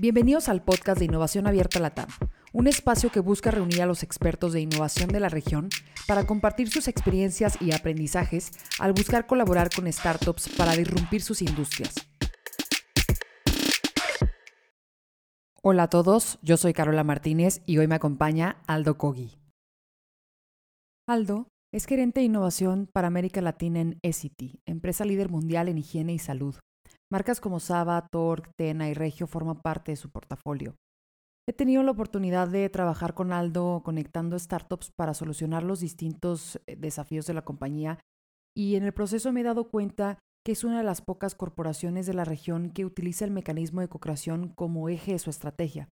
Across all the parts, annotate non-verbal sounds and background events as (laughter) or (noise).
Bienvenidos al podcast de Innovación Abierta Latam, un espacio que busca reunir a los expertos de innovación de la región para compartir sus experiencias y aprendizajes al buscar colaborar con startups para disrumpir sus industrias. Hola a todos, yo soy Carola Martínez y hoy me acompaña Aldo Kogi. Aldo es gerente de innovación para América Latina en Essity, empresa líder mundial en higiene y salud. Marcas como Saba, Torque, Tena y Regio forman parte de su portafolio. He tenido la oportunidad de trabajar con Aldo conectando startups para solucionar los distintos eh, desafíos de la compañía y en el proceso me he dado cuenta que es una de las pocas corporaciones de la región que utiliza el mecanismo de co-creación como eje de su estrategia.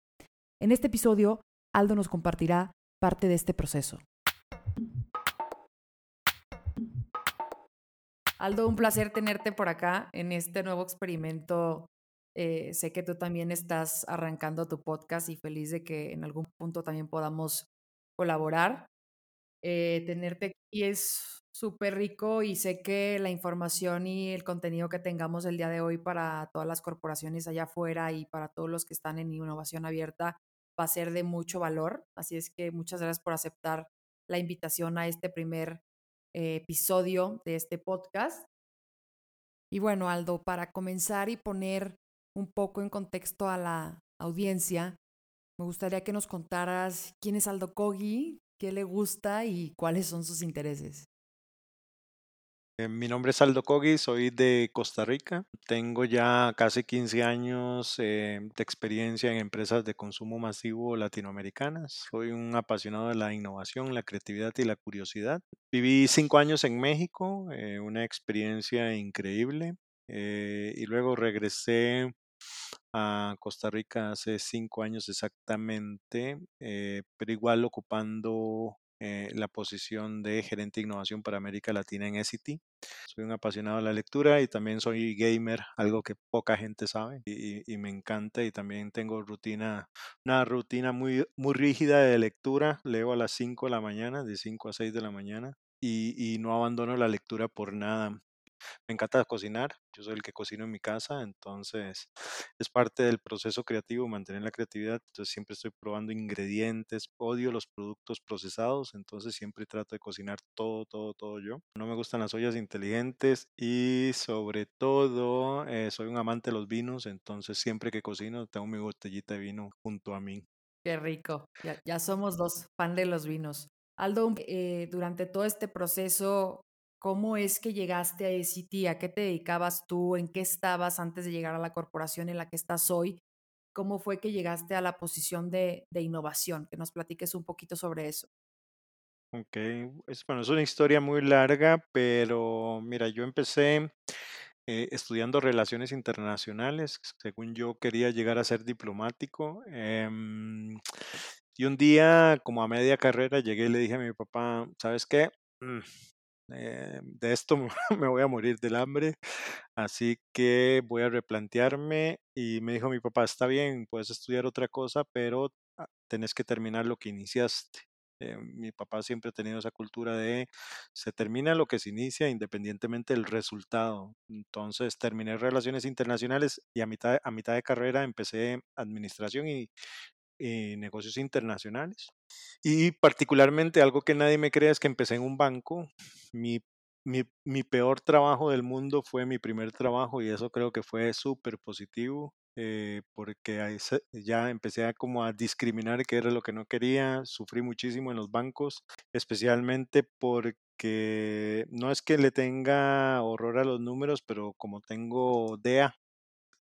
En este episodio, Aldo nos compartirá parte de este proceso. Aldo, un placer tenerte por acá en este nuevo experimento. Eh, sé que tú también estás arrancando tu podcast y feliz de que en algún punto también podamos colaborar. Eh, tenerte aquí es súper rico y sé que la información y el contenido que tengamos el día de hoy para todas las corporaciones allá afuera y para todos los que están en innovación abierta va a ser de mucho valor. Así es que muchas gracias por aceptar la invitación a este primer episodio de este podcast. Y bueno, Aldo, para comenzar y poner un poco en contexto a la audiencia, me gustaría que nos contaras quién es Aldo Kogi, qué le gusta y cuáles son sus intereses. Eh, mi nombre es Aldo Kogi, soy de Costa Rica. Tengo ya casi 15 años eh, de experiencia en empresas de consumo masivo latinoamericanas. Soy un apasionado de la innovación, la creatividad y la curiosidad. Viví cinco años en México, eh, una experiencia increíble. y luego regresé a Costa Rica hace cinco años exactamente, pero igual ocupando eh, la posición de gerente de innovación para América Latina en SCT. Soy un apasionado de la lectura y también soy gamer, algo que poca gente sabe y, me encanta y también tengo rutina, una rutina muy, muy rígida de lectura. Leo a las 5 de la mañana, de 5 a 6 de la mañana y, y no abandono la lectura por nada. Me encanta cocinar, yo soy el que cocino en mi casa, entonces es parte del proceso creativo mantener la creatividad, entonces siempre estoy probando ingredientes, odio los productos procesados, entonces siempre trato de cocinar todo, todo, todo yo. No me gustan las ollas inteligentes y sobre todo eh, soy un amante de los vinos, entonces siempre que cocino tengo mi botellita de vino junto a mí. Qué rico, ya, somos dos fan de los vinos. Aldo, eh, durante todo este proceso, ¿Cómo es que llegaste a ECT? ¿A qué te dedicabas tú? ¿En qué estabas antes de llegar a la corporación en la que estás hoy? ¿Cómo fue que llegaste a la posición de, innovación? Que nos platiques un poquito sobre eso. Ok, es, bueno, es una historia muy larga, pero mira, yo empecé eh, estudiando relaciones internacionales. Según yo quería llegar a ser diplomático. Em, y un día, como a media carrera, llegué y le dije a mi papá, ¿sabes qué? Mm, eh, de esto (laughs) me voy a morir del hambre, así que voy a replantearme. Y me dijo mi papá, está bien, puedes estudiar otra cosa, pero ah, tenés que terminar lo que iniciaste. Eh, mi papá siempre ha tenido esa cultura de se termina lo que se inicia independientemente del resultado. Entonces terminé relaciones internacionales y a mitad, a mitad de carrera empecé administración y negocios internacionales. Y particularmente algo que nadie me crea es que empecé en un banco. Mi, peor trabajo del mundo fue mi primer trabajo y eso creo que fue súper positivo. Eh, porque ya empecé a como a discriminar qué era lo que no quería, sufrí muchísimo en los bancos, especialmente porque no es que le tenga horror a los números, pero como tengo DEA,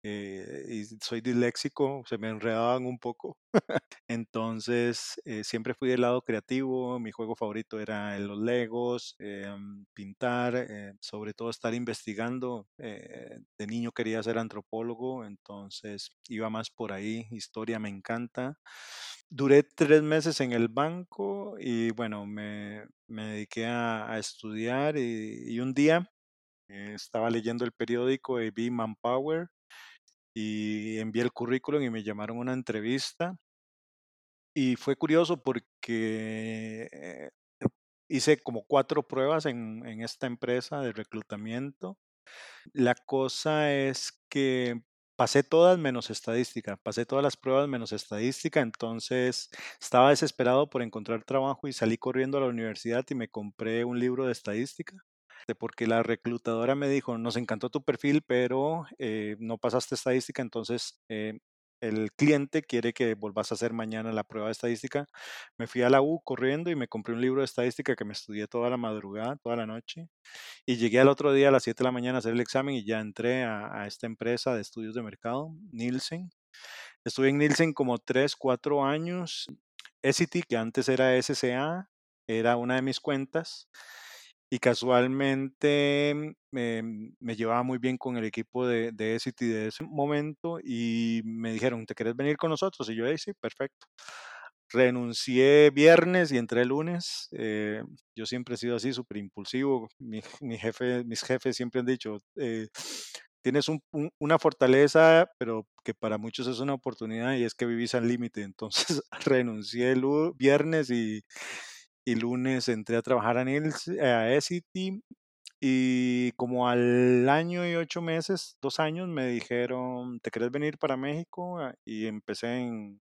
eh, y soy disléxico, se me enredaban un poco. (laughs) Entonces, eh, siempre fui del lado creativo, mi juego favorito era los Legos, em, pintar, eh, sobre todo estar investigando. de niño quería ser antropólogo, entonces iba más por ahí, historia me encanta. Duré tres meses en el banco y bueno, me, me dediqué a, estudiar y, y, un día estaba leyendo el periódico y vi Manpower y envié el currículum y me llamaron a una entrevista. Y fue curioso porque eh, hice como cuatro pruebas en, esta empresa de reclutamiento. La cosa es que pasé todas menos estadística, pasé todas las pruebas menos estadística, entonces estaba desesperado por encontrar trabajo y salí corriendo a la universidad y me compré un libro de estadística porque la reclutadora me dijo, nos encantó tu perfil, pero eh, no pasaste estadística, entonces eh, el cliente quiere que volvás a hacer mañana la prueba de estadística. Me fui a la U corriendo y me compré un libro de estadística que me estudié toda la madrugada, toda la noche. Y llegué al otro día a las 7 de la mañana a hacer el examen y ya entré a, a esta empresa de estudios de mercado, Nielsen. Estuve en Nielsen como 3, 4 años. Essity, que antes era SCA, era una de mis cuentas y casualmente me, me, llevaba muy bien con el equipo de, de de ese momento y me dijeron, ¿te quieres venir con nosotros? Y yo, hey, sí, perfecto. Renuncié viernes y entré lunes. Eh, yo siempre he sido así, súper impulsivo. (laughs) Mi, jefe, mis jefes siempre han dicho, eh, tienes un, una fortaleza, pero que para muchos es una oportunidad y es que vivís al límite. Entonces (laughs) renuncié el viernes y y lunes entré a trabajar a, Nils, a y como al año y ocho meses, dos años, me dijeron, ¿te querés venir para México? Ah, y empecé en,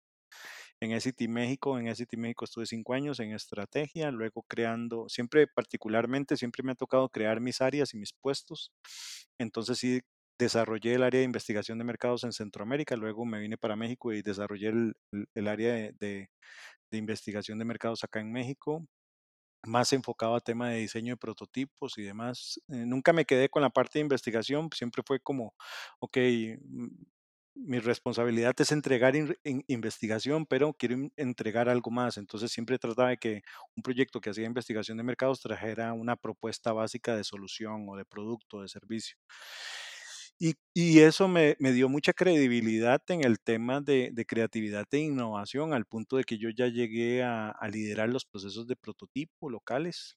en Essity México. En Essity México estuve cinco años en estrategia, luego creando, siempre particularmente, siempre me ha tocado crear mis áreas y mis puestos. Entonces sí, desarrollé el área de investigación de mercados en Centroamérica, luego me vine para México y desarrollé el, el área de, de, de investigación de mercados acá en México, más enfocado a tema de diseño de prototipos y demás. Eh, nunca me quedé con la parte de investigación, siempre fue como, ok, mm, mi responsabilidad es entregar investigación, pero quiero entregar algo más. Entonces siempre trataba de que un proyecto que hacía investigación de mercados trajera una propuesta básica de solución o de producto, de servicio. Y, eso me, dio mucha credibilidad en el tema de, creatividad e innovación, al punto de que yo ya llegué a, liderar los procesos de prototipo locales.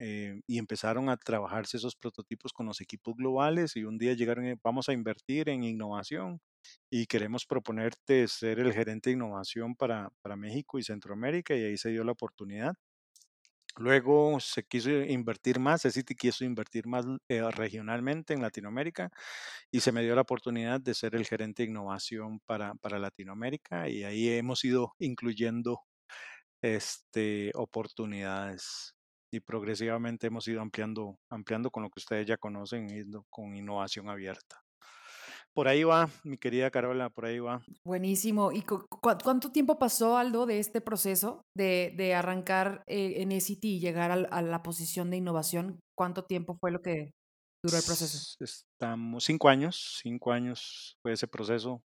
Eh, y empezaron a trabajarse esos prototipos con los equipos globales y un día llegaron, y, vamos a invertir en innovación y queremos proponerte ser el gerente de innovación para, para México y Centroamérica y ahí se dio la oportunidad. Luego se quiso invertir más, City quiso invertir más eh, regionalmente en Latinoamérica y se me dio la oportunidad de ser el gerente de innovación para, para Latinoamérica y ahí hemos ido incluyendo este, oportunidades y progresivamente hemos ido ampliando, ampliando con lo que ustedes ya conocen, con innovación abierta. Por ahí va, mi querida Carola, por ahí va. Buenísimo. ¿Y cuánto tiempo pasó, Aldo, de este proceso de, de arrancar eh, en ECT y llegar a, la posición de innovación? ¿Cuánto tiempo fue lo que duró el proceso? Estamos cinco años, cinco años fue ese proceso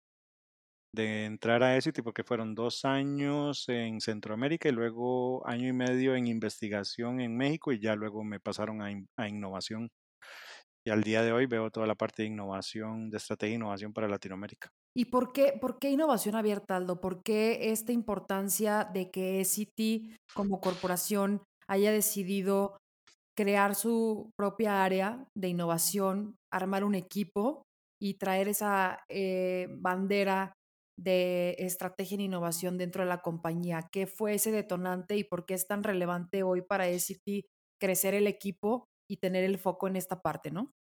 de entrar a ECT porque fueron dos años en Centroamérica y luego año y medio en investigación en México y ya luego me pasaron a, a innovación y al día de hoy veo toda la parte de innovación, de estrategia e innovación para Latinoamérica. ¿Y por qué, por qué innovación abierta, Aldo? ¿Por qué esta importancia de que City como corporación haya decidido crear su propia área de innovación, armar un equipo y traer esa eh, bandera de estrategia e innovación dentro de la compañía? ¿Qué fue ese detonante y por qué es tan relevante hoy para City crecer el equipo y tener el foco en esta parte, ¿no?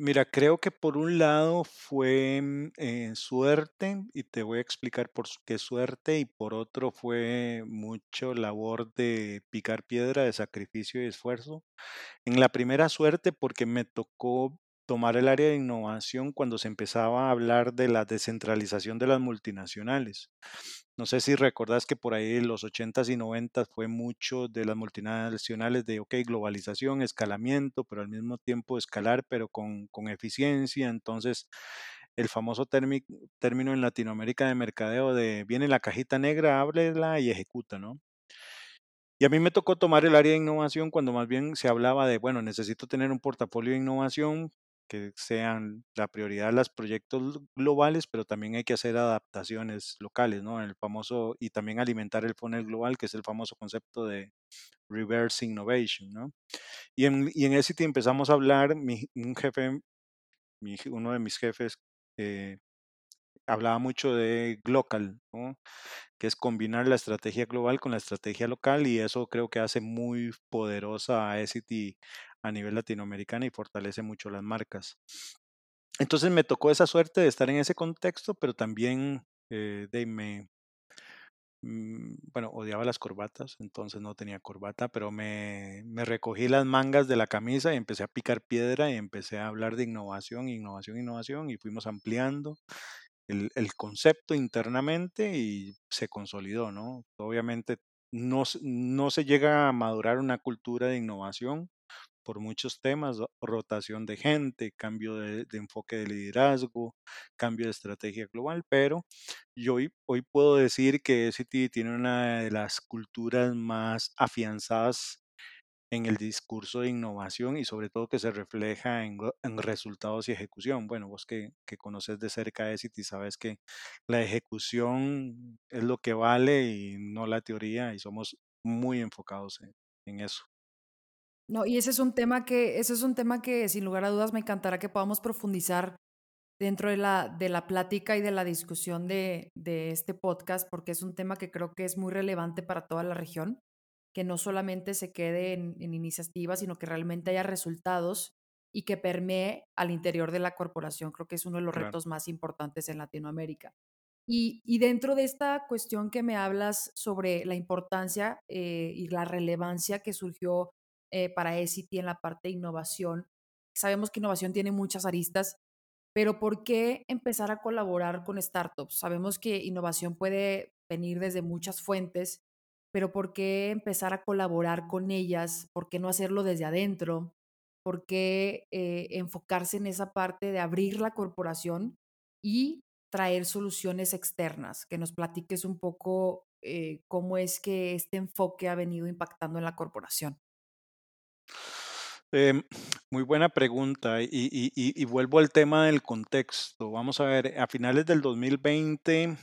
Mira, creo que por un lado fue mm, eh, suerte y te voy a explicar por qué suerte y por otro fue mucho labor de picar piedra, de sacrificio y esfuerzo. En la primera suerte porque me tocó tomar el área de innovación cuando se empezaba a hablar de la descentralización de las multinacionales. No sé si recordás que por ahí en los 80s y 90s fue mucho de las multinacionales de, ok, globalización, escalamiento, pero al mismo tiempo escalar, pero con, con eficiencia. Entonces, el famoso término en Latinoamérica de mercadeo de viene la cajita negra, ábrela y ejecuta, ¿no? Y a mí me tocó tomar el área de innovación cuando más bien se hablaba de, bueno, necesito tener un portafolio de innovación que sean la prioridad los proyectos globales, pero también hay que hacer adaptaciones locales, ¿no? El famoso, y también alimentar el funnel global, que es el famoso concepto de reverse innovation, ¿no? Y en, y en empezamos a hablar, mi, un jefe, mi, uno de mis jefes, eh, hablaba mucho de global, ¿no? que es combinar la estrategia global con la estrategia local y eso creo que hace muy poderosa a SCT a nivel latinoamericano y fortalece mucho las marcas. entonces me tocó esa suerte de estar en ese contexto, pero también eh, de me, mm, bueno, odiaba las corbatas, entonces no tenía corbata, pero me, me recogí las mangas de la camisa y empecé a picar piedra y empecé a hablar de innovación, innovación, innovación y fuimos ampliando el, el concepto internamente y se consolidó, ¿no? Obviamente no, no se llega a madurar una cultura de innovación por muchos temas, ro- rotación de gente, cambio de, enfoque de liderazgo, cambio de estrategia global, pero yo hoy, puedo decir que SCT tiene una de las culturas más afianzadas en el discurso de innovación y sobre todo que se refleja en, resultados y ejecución. Bueno, vos que, que conoces de cerca SCT sabes que la ejecución es lo que vale y no la teoría y somos muy enfocados en en eso. No, y ese es un tema que, ese es un tema que sin lugar a dudas me encantará que podamos profundizar dentro de la, de la plática y de la discusión de, de este podcast, porque es un tema que creo que es muy relevante para toda la región, que no solamente se quede en, en iniciativas, sino que realmente haya resultados y que permee al interior de la corporación. Creo que es uno de los Claro. retos más importantes en Latinoamérica. Y, y dentro de esta cuestión que me hablas sobre la importancia eh, y la relevancia que surgió eh, para ECIT en la parte de innovación, sabemos que innovación tiene muchas aristas, pero ¿por qué empezar a colaborar con startups? Sabemos que innovación puede venir desde muchas fuentes, pero ¿por qué empezar a colaborar con ellas? ¿Por qué no hacerlo desde adentro? ¿Por qué eh, enfocarse en esa parte de abrir la corporación y traer soluciones externas? Que nos platiques un poco eh, cómo es que este enfoque ha venido impactando en la corporación. Em, muy buena pregunta y, y- y- y vuelvo al tema del contexto. Vamos a ver, a finales del 2020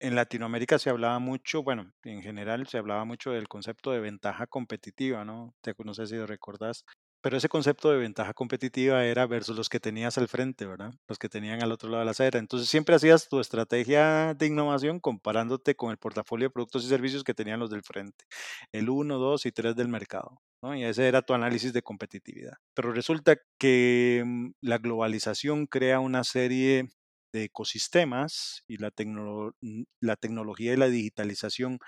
en Latinoamérica se hablaba mucho, bueno, en general se hablaba mucho del concepto de ventaja competitiva, ¿no? Te, no sé si lo recordás, pero ese concepto de ventaja competitiva era versus los que tenías al frente, ¿verdad? Los que tenían al otro lado de la acera. Entonces siempre hacías tu estrategia de innovación comparándote con el portafolio de productos y servicios que tenían los del frente, el uno, 2 y 3 del mercado. ¿No? Y ese era tu análisis de competitividad. Pero resulta que mm, la globalización crea una serie de ecosistemas y la, tecno- n- la tecnología y la digitalización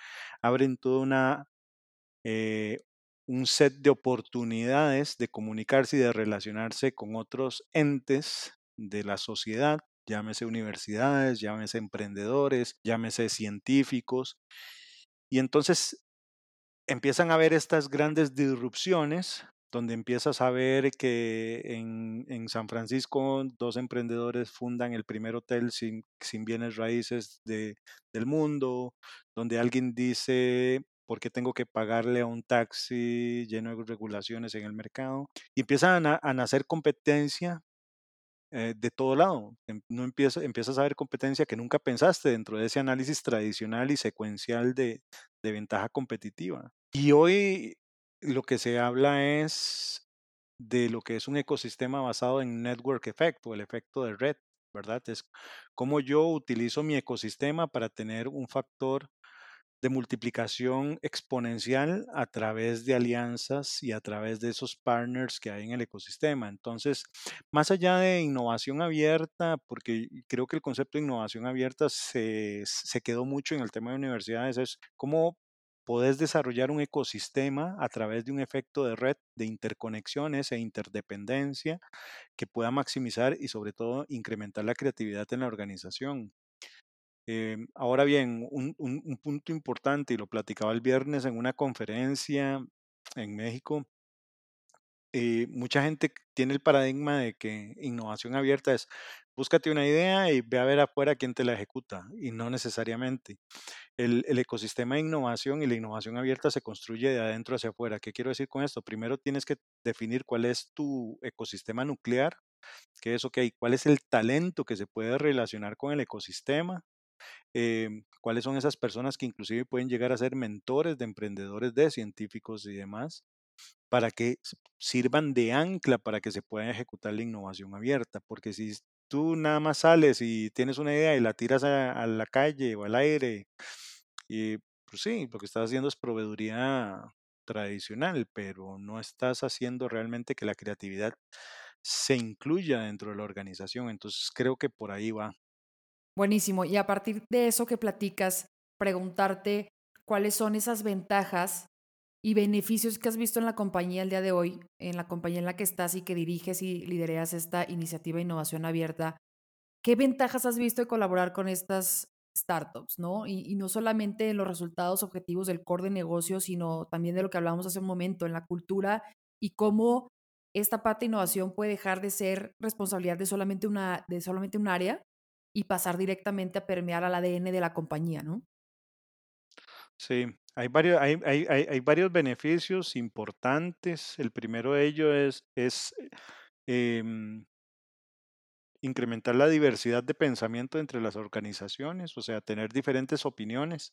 abren toda una, eh, un set de oportunidades de comunicarse y de relacionarse con otros entes de la sociedad, llámese universidades, llámese emprendedores, llámese científicos. Y entonces empiezan a haber estas grandes disrupciones donde empiezas a ver que en, en San Francisco dos emprendedores fundan el primer hotel sin, sin bienes raíces de, del mundo, donde alguien dice, ¿por qué tengo que pagarle a un taxi lleno de regulaciones en el mercado? Y empiezan a, a nacer competencia eh, de todo lado. Em- No empieza, empiezas a ver competencia que nunca pensaste dentro de ese análisis tradicional y secuencial de, de ventaja competitiva. Y hoy lo que se habla es de lo que es un ecosistema basado en network effect o el efecto de red, ¿verdad? Es cómo yo utilizo mi ecosistema para tener un factor de multiplicación exponencial a través de alianzas y a través de esos partners que hay en el ecosistema. Entonces, más allá de innovación abierta, porque creo que el concepto de innovación abierta se, se quedó mucho en el tema de universidades, es cómo podés desarrollar un ecosistema a través de un efecto de red de interconexiones e interdependencia que pueda maximizar y sobre todo incrementar la creatividad en la organización. Em, ahora bien, un punto importante, y lo platicaba el viernes en una conferencia en México, eh, mucha gente tiene el paradigma de que innovación abierta es búscate una idea y ve a ver afuera quién te la ejecuta, y no necesariamente. El, el ecosistema de innovación y la innovación abierta se construye de adentro hacia afuera. ¿Qué quiero decir con esto? Primero tienes que definir cuál es tu ecosistema nuclear, que es, ok, cuál es el talento que se puede relacionar con el ecosistema em, cuáles son esas personas que inclusive pueden llegar a ser mentores de emprendedores, de científicos y demás, para que sirvan de ancla para que se pueda ejecutar la innovación abierta. Porque si tú nada más sales y tienes una idea y la tiras a, a la calle o al aire, y pues sí, lo que estás haciendo es proveeduría tradicional, pero no estás haciendo realmente que la creatividad se incluya dentro de la organización. Entonces creo que por ahí va. Buenísimo. Y a partir de eso que platicas, preguntarte cuáles son esas ventajas y beneficios que has visto en la compañía el día de hoy, en la compañía en la que estás y que diriges y lideras esta iniciativa de innovación abierta. ¿Qué ventajas has visto de colaborar con estas startups, no? Y, y no solamente en los resultados objetivos del core de negocio, sino también de lo que hablábamos hace un momento, en la cultura y cómo esta parte de innovación puede dejar de ser responsabilidad de solamente, una, de solamente un área y pasar directamente a permear al ADN de la compañía, ¿no? Sí, hay varios, hay, hay, hay, varios beneficios importantes. El primero de ellos es, es em, incrementar la diversidad de pensamiento entre las organizaciones, o sea, tener diferentes opiniones.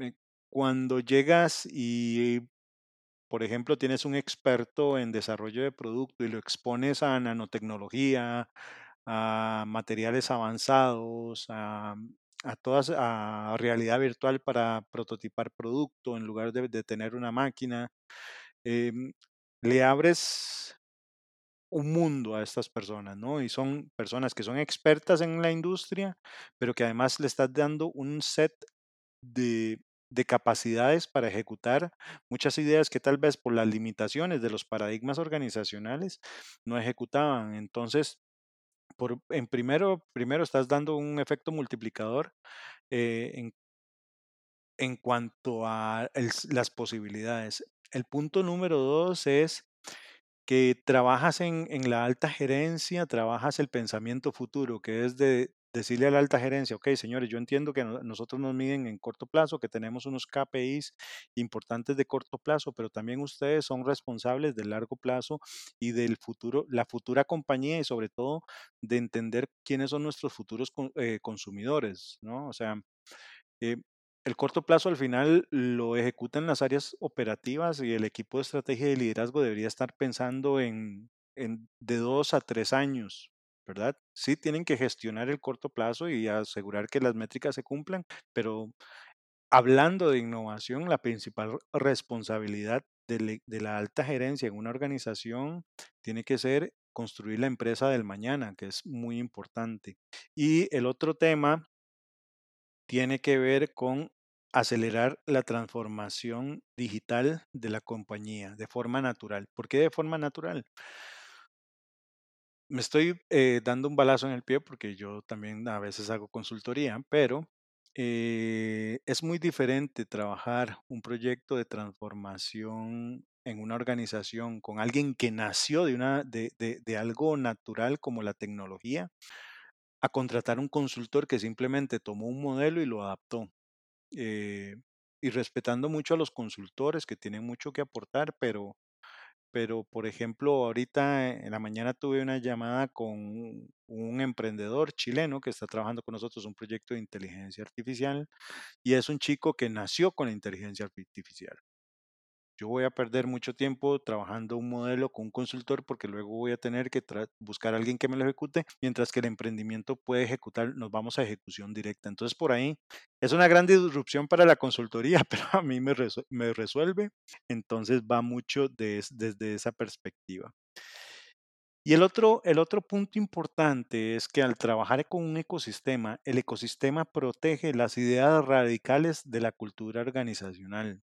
Eh, Cuando llegas y, por ejemplo, tienes un experto en desarrollo de producto y lo expones a nanotecnología, a materiales avanzados, a, a todas, a realidad virtual para prototipar producto en lugar de, de tener una máquina, em, le abres un mundo a estas personas, ¿no? Y son personas que son expertas en la industria, pero que además le estás dando un set de, de capacidades para ejecutar muchas ideas que tal vez por las limitaciones de los paradigmas organizacionales no ejecutaban. Entonces, en primero, primero estás dando un efecto multiplicador eh, en, en cuanto a las posibilidades. El punto número dos es que trabajas en, en la alta gerencia, trabajas el pensamiento futuro, que es de decirle a la alta gerencia, ok, señores, yo entiendo que no- nosotros nos miden en corto plazo, que tenemos unos KPIs importantes de corto plazo, pero también ustedes son responsables del largo plazo y del futuro, la futura compañía y sobre todo de entender quiénes son nuestros futuros eh, consumidores, ¿no? O sea, eh, el corto plazo al final lo ejecutan las áreas operativas y el equipo de estrategia y liderazgo debería estar pensando en, en de dos a tres años, ¿verdad? Sí tienen que gestionar el corto plazo y asegurar que las métricas se cumplan, pero hablando de innovación, la principal responsabilidad le- de la alta gerencia en una organización tiene que ser construir la empresa del mañana, que es muy importante. Y el otro tema tiene que ver con acelerar la transformación digital de la compañía de forma natural. ¿Por qué de forma natural? Me estoy eh, dando un balazo en el pie porque yo también a veces hago consultoría, pero eh, es muy diferente trabajar un proyecto de transformación en una organización con alguien que nació de, una, de, de de algo natural como la tecnología a contratar un consultor que simplemente tomó un modelo y lo adaptó eh, y respetando mucho a los consultores que tienen mucho que aportar, pero, pero por ejemplo, ahorita en la mañana tuve una llamada con un, emprendedor chileno que está trabajando con nosotros un proyecto de inteligencia artificial y es un chico que nació con inteligencia artificial. Yo voy a perder mucho tiempo trabajando un modelo con un consultor porque luego voy a tener que buscar a alguien que me lo ejecute, mientras que el emprendimiento puede ejecutar, nos vamos a ejecución directa. Entonces, por ahí es una gran disrupción para la consultoría, (laughs) pero a mí me, resue- me resuelve. Entonces, va mucho des- desde esa perspectiva. Y el otro, el otro punto importante es que al trabajar con un ecosistema, el ecosistema protege las ideas radicales de la cultura organizacional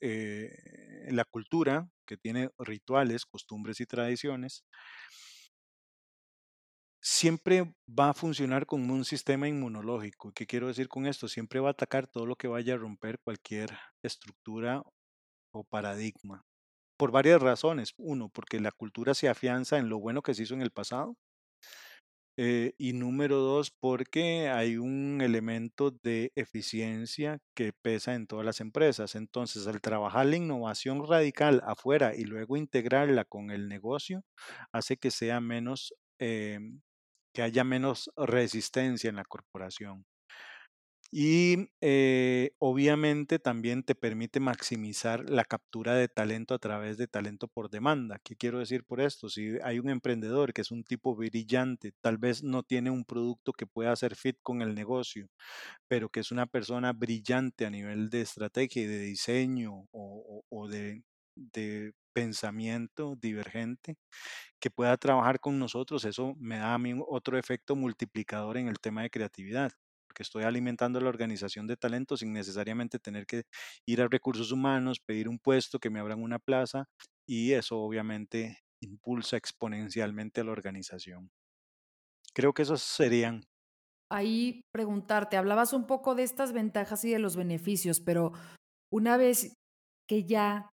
eh, la cultura, que tiene rituales, costumbres y tradiciones, siempre va a funcionar como un sistema inmunológico. ¿Qué quiero decir con esto? Siempre va a atacar todo lo que vaya a romper cualquier estructura o paradigma. Por varias razones. Uno, porque la cultura se afianza en lo bueno que se hizo en el pasado. Eh, y número dos, porque hay un elemento de eficiencia que pesa en todas las empresas. Entonces, al trabajar la innovación radical afuera y luego integrarla con el negocio, hace que sea menos, em, que haya menos resistencia en la corporación. Y eh, obviamente también te permite maximizar la captura de talento a través de talento por demanda. ¿Qué quiero decir por esto? Si hay un emprendedor que es un tipo brillante, tal vez no tiene un producto que pueda hacer fit con el negocio, pero que es una persona brillante a nivel de estrategia y de diseño o, de, de pensamiento divergente que pueda trabajar con nosotros, eso me da a mí otro efecto multiplicador en el tema de creatividad, porque estoy alimentando la organización de talento sin necesariamente tener que ir a recursos humanos, pedir un puesto, que me abran una plaza, y eso obviamente impulsa exponencialmente a la organización. Creo que esos serían. Ahí preguntarte, hablabas un poco de estas ventajas y de los beneficios, pero una vez que ya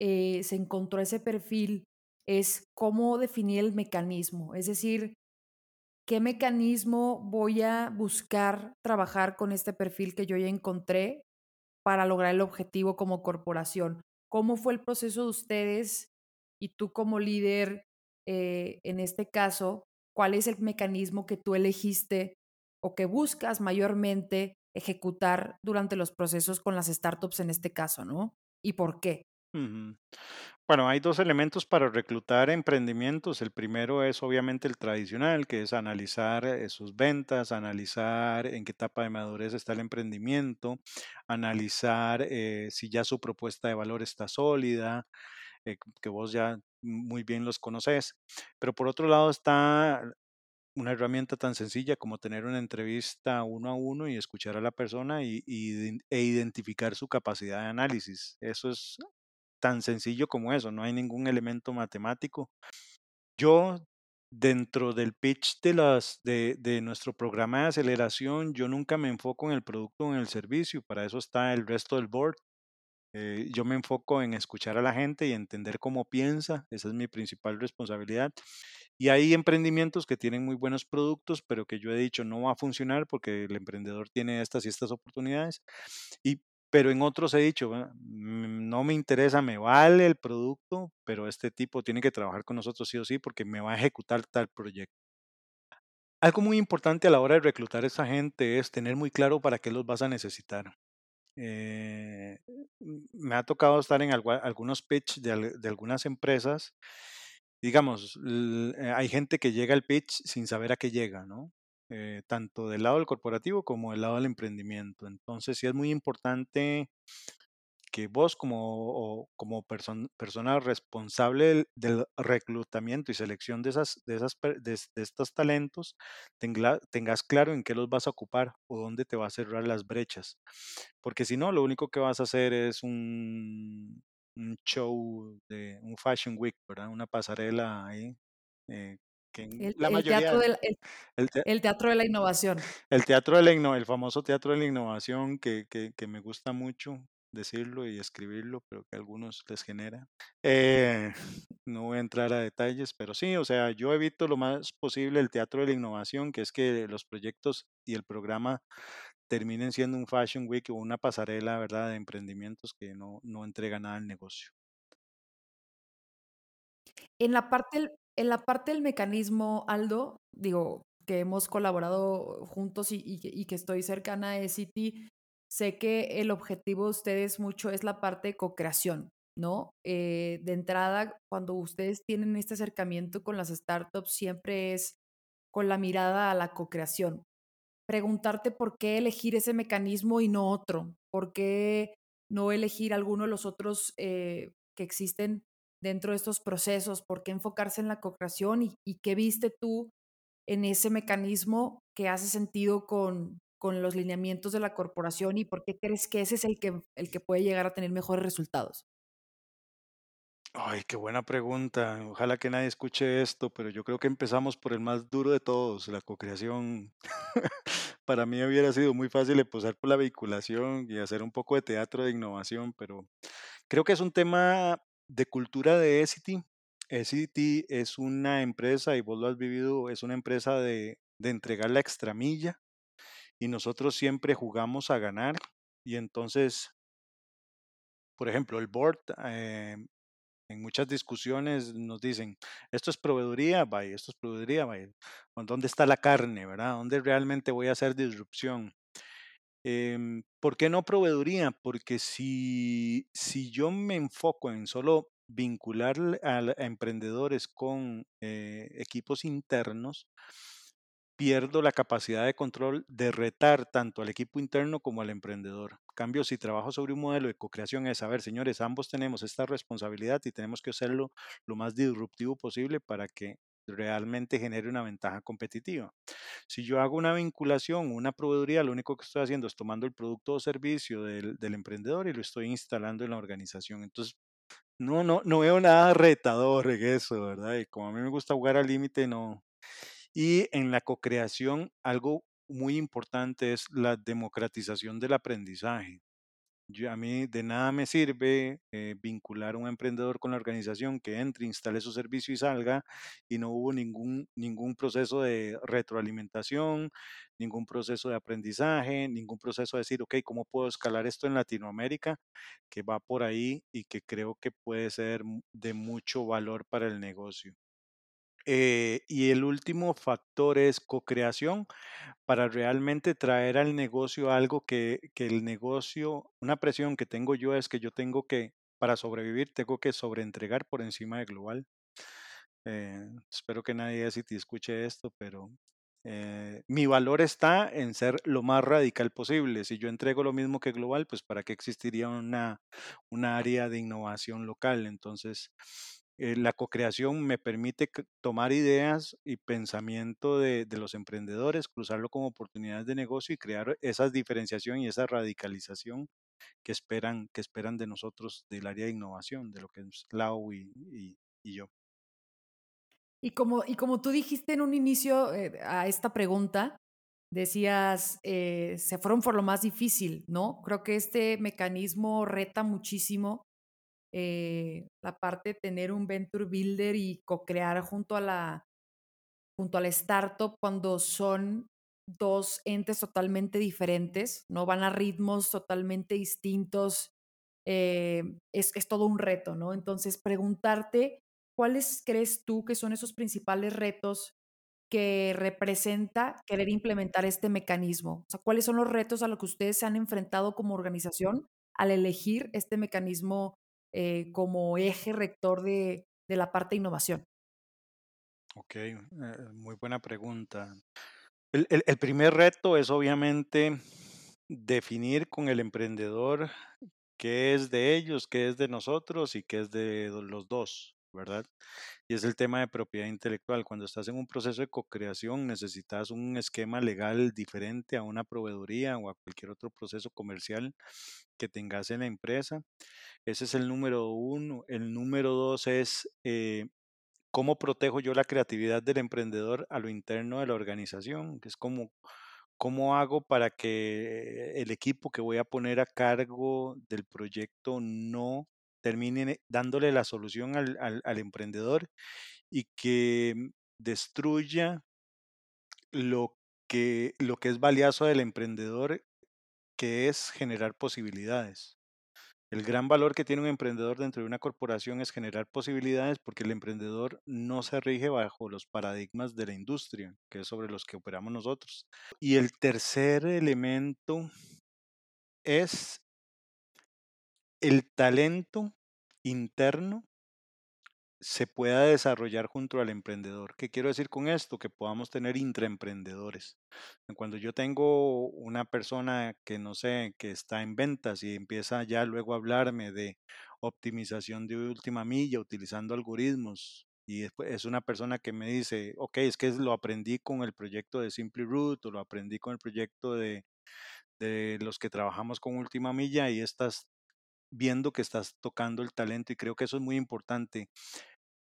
eh, se encontró ese perfil, es cómo definir el mecanismo, es decir, qué mecanismo voy a buscar trabajar con este perfil que yo ya encontré para lograr el objetivo como corporación. ¿Cómo fue el proceso de ustedes y tú como líder, eh, en este caso, cuál es el mecanismo que tú elegiste o que buscas mayormente ejecutar durante los procesos con las startups en este caso, ¿no? ¿Y por qué? Bueno, hay dos elementos para reclutar emprendimientos. El primero es obviamente el tradicional, que es analizar eh, sus ventas, analizar en qué etapa de madurez está el emprendimiento, analizar eh, si ya su propuesta de valor está sólida, eh, que vos ya muy bien los conoces. Pero por otro lado está una herramienta tan sencilla como tener una entrevista uno a uno y escuchar a la persona y, y- e identificar su capacidad de análisis. Eso es tan sencillo como eso, no hay ningún elemento matemático. Yo, dentro del pitch de las de de nuestro programa de aceleración, yo nunca me enfoco en el producto o en el servicio, para eso está el resto del board. Eh, yo me enfoco en escuchar a la gente y entender cómo piensa, esa es mi principal responsabilidad. Y hay emprendimientos que tienen muy buenos productos, pero que yo he dicho no va a funcionar porque el emprendedor tiene estas y estas oportunidades. Y, pero en otros he dicho, "Bueno, mm, no me interesa, me vale el producto, pero este tipo tiene que trabajar con nosotros sí o sí porque me va a ejecutar tal proyecto. Algo muy importante a la hora de reclutar a esa gente es tener muy claro para qué los vas a necesitar. Eh, me ha tocado estar en algua- algunos pitch de, al- de algunas empresas. Digamos, eh, hay gente que llega al pitch sin saber a qué llega, ¿no? Eh, tanto del lado del corporativo como del lado del emprendimiento. Entonces, sí es muy importante que vos como, como person- persona responsable del, del reclutamiento y selección de, esas, de, esas, de, de estos talentos, tengla- tengas claro en qué los vas a ocupar o dónde te va a cerrar las brechas. Porque si no, lo único que vas a hacer es un, un show de un Fashion Week, ¿verdad? Una pasarela ahí, eh, que El, la el mayoría, teatro del, el, el, el teatro de la innovación. el teatro de la el famoso teatro de la innovación que que que me gusta mucho decirlo y escribirlo, pero que a algunos les genera. Eh, no voy a entrar a detalles, pero sí, o sea, yo evito lo más posible el teatro de la innovación, que es que los proyectos y el programa terminen siendo un Fashion Week o una pasarela, ¿verdad?, de emprendimientos que no no entrega nada al negocio. En la parte en la parte del mecanismo, Aldo, digo, que hemos colaborado juntos y que estoy cercana a City, sé que el objetivo de ustedes mucho es la parte de co-creación, ¿no? Eh, de entrada, cuando ustedes tienen este acercamiento con las startups, siempre es con la mirada a la co-creación. Preguntarte por qué elegir ese mecanismo y no otro, por qué no elegir alguno de los otros eh, que existen dentro de estos procesos, por qué enfocarse en la co-creación y, y qué viste tú en ese mecanismo que hace sentido con, con los lineamientos de la corporación y por qué crees que ese es el que, el que puede llegar a tener mejores resultados. Ay, qué buena pregunta. Ojalá que nadie escuche esto, pero yo creo que empezamos por el más duro de todos, la cocreación. (laughs) Para mí hubiera sido muy fácil empezar por la vehiculación y hacer un poco de teatro de innovación, pero creo que es un tema de cultura de Essity. Essity es una empresa, y vos lo has vivido, es una empresa de, de entregar la extramilla y nosotros siempre jugamos a ganar. Y entonces, por ejemplo, el board eh, en muchas discusiones nos dicen, esto es proveeduría, vaya, esto es proveeduría, vaya. ¿Dónde está la carne, verdad? ¿Dónde realmente voy a hacer disrupción? Em, ¿por qué no proveeduría? Porque si, si yo me enfoco en solo vincular a, emprendedores con eh, equipos internos, pierdo la capacidad de control de retar tanto al equipo interno como al emprendedor. En cambio, si trabajo sobre un modelo de co-creación es, a ver, señores, ambos tenemos esta responsabilidad y tenemos que hacerlo lo más disruptivo posible para que realmente genere una ventaja competitiva. Si yo hago una vinculación, una proveeduría, lo único que estoy haciendo es tomando el producto o servicio del, emprendedor y lo estoy instalando en la organización. Entonces, no, no, no veo nada retador en eso, ¿verdad? Y como a mí me gusta jugar al límite, no, y en la co-creación, algo muy importante es la democratización del aprendizaje. Yo, a mí de nada me sirve eh, vincular a un emprendedor con la organización que entre, instale su servicio y salga y no hubo ningún, ningún proceso de retroalimentación, ningún proceso de aprendizaje, ningún proceso de decir, ok, ¿cómo puedo escalar esto en Latinoamérica? Que va por ahí y que creo que puede ser de mucho valor para el negocio. Eh, y el último factor es co-creación para realmente traer al negocio algo que, que el negocio, una presión que tengo yo es que yo tengo que, para sobrevivir, tengo que sobreentregar por encima de global. Eh, espero que nadie así te escuche esto, pero eh, mi valor está en ser lo más radical posible. Si yo entrego lo mismo que global, pues para qué existiría una, una área de innovación local. Entonces, eh, la co-creación me permite tomar ideas y pensamiento de, de, los emprendedores, cruzarlo como oportunidades de negocio y crear esa diferenciación y esa radicalización que esperan, que esperan de nosotros del área de innovación, de lo que es Lau y, y, y yo. Y como, y como tú dijiste en un inicio eh, a esta pregunta, decías, eh, se fueron por lo más difícil, ¿no? Creo que este mecanismo reta muchísimo eh, la parte de tener un venture builder y co-crear junto a la junto a startup cuando son dos entes totalmente diferentes, ¿no? Van a ritmos totalmente distintos. Eh, es, es todo un reto, ¿no? Entonces, preguntarte ¿cuáles crees tú que son esos principales retos que representa querer implementar este mecanismo? O sea, ¿cuáles son los retos a los que ustedes se han enfrentado como organización al elegir este mecanismo eh, como eje rector de, de, la parte de innovación? Ok, eh, muy buena pregunta. El, el primer reto es obviamente definir con el emprendedor qué es de ellos, qué es de nosotros y qué es de los dos. ¿Verdad? Y es el tema de propiedad intelectual. Cuando estás en un proceso de co-creación, necesitas un esquema legal diferente a una proveeduría o a cualquier otro proceso comercial que tengas en la empresa. Ese es el número uno. El número dos es eh, cómo protejo yo la creatividad del emprendedor a lo interno de la organización, que es como ¿Cómo hago para que el equipo que voy a poner a cargo del proyecto no termine dándole la solución al, al, al emprendedor y que destruya lo que, lo que es valioso del emprendedor, que es generar posibilidades. El gran valor que tiene un emprendedor dentro de una corporación es generar posibilidades porque el emprendedor no se rige bajo los paradigmas de la industria, que es sobre los que operamos nosotros. Y el tercer elemento es el talento interno se pueda desarrollar junto al emprendedor. ¿Qué quiero decir con esto? Que podamos tener intraemprendedores. Cuando yo tengo una persona que no sé, que está en ventas y empieza ya luego a hablarme de optimización de última milla utilizando algoritmos y es una persona que me dice, ok, es que lo aprendí con el proyecto de Simply Root o lo aprendí con el proyecto de, de los que trabajamos con última milla y estas viendo que estás tocando el talento y creo que eso es muy importante.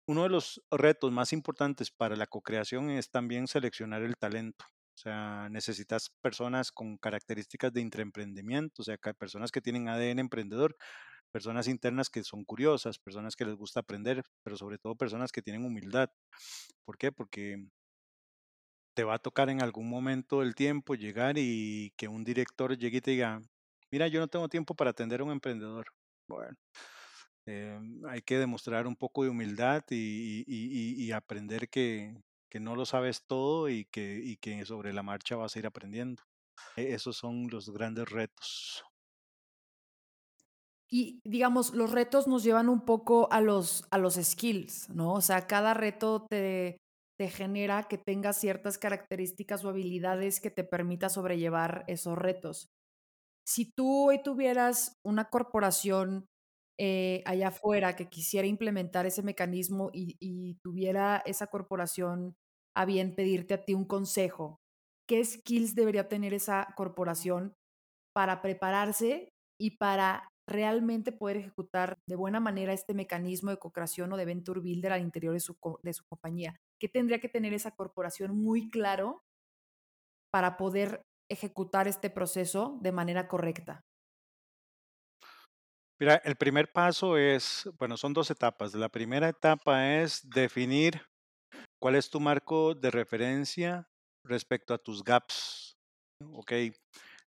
Uno de los retos más importantes para la co-creación es también seleccionar el talento. O sea, necesitas personas con características de intraemprendimiento, o sea, personas que tienen ADN emprendedor, personas internas que son curiosas, personas que les gusta aprender, pero sobre todo personas que tienen humildad. ¿Por qué? Porque te va a tocar en algún momento del tiempo llegar y que un director llegue y te diga, mira, yo no tengo tiempo para atender a un emprendedor. Bueno, eh, hay que demostrar un poco de humildad y, aprender que, que, no lo sabes todo y que, y que sobre la marcha vas a ir aprendiendo. E, esos son los grandes retos. Y digamos, los retos nos llevan un poco a los, a los skills, ¿no? O sea, cada reto te, te genera que tengas ciertas características o habilidades que te permita sobrellevar esos retos. Si tú hoy tuvieras una corporación eh, allá afuera que quisiera implementar ese mecanismo y, y tuviera esa corporación a bien pedirte a ti un consejo, ¿qué skills debería tener esa corporación para prepararse y para realmente poder ejecutar de buena manera este mecanismo de co-creación o de venture builder al interior de su, de su compañía? ¿Qué tendría que tener esa corporación muy claro para poder ejecutar este proceso de manera correcta? Mira, el primer paso es, bueno, son dos etapas. La primera etapa es definir cuál es tu marco de referencia respecto a tus gaps. Ok,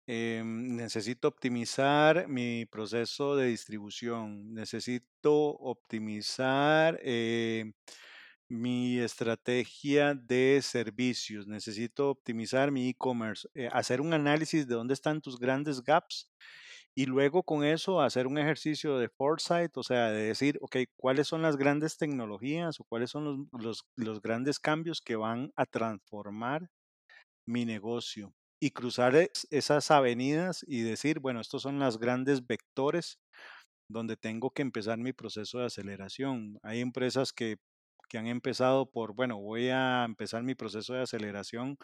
em, necesito optimizar mi proceso de distribución, necesito optimizar eh, mi estrategia de servicios, necesito optimizar mi e-commerce, eh, hacer un análisis de dónde están tus grandes gaps y luego con eso hacer un ejercicio de foresight, o sea, de decir, ok, cuáles son las grandes tecnologías o cuáles son los, los, los grandes cambios que van a transformar mi negocio y cruzar es- esas avenidas y decir, bueno, estos son las grandes vectores donde tengo que empezar mi proceso de aceleración. Hay empresas que, que han empezado por, bueno, voy a empezar mi proceso de aceleración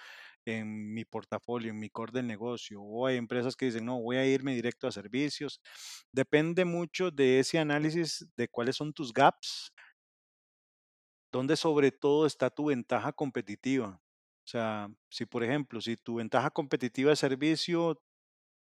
en mi portafolio, en mi core del negocio. O hay empresas que dicen, no, voy a irme directo a servicios. Depende mucho de ese análisis de cuáles son tus gaps, donde sobre todo está tu ventaja competitiva. O sea, si por ejemplo, si tu ventaja competitiva es servicio,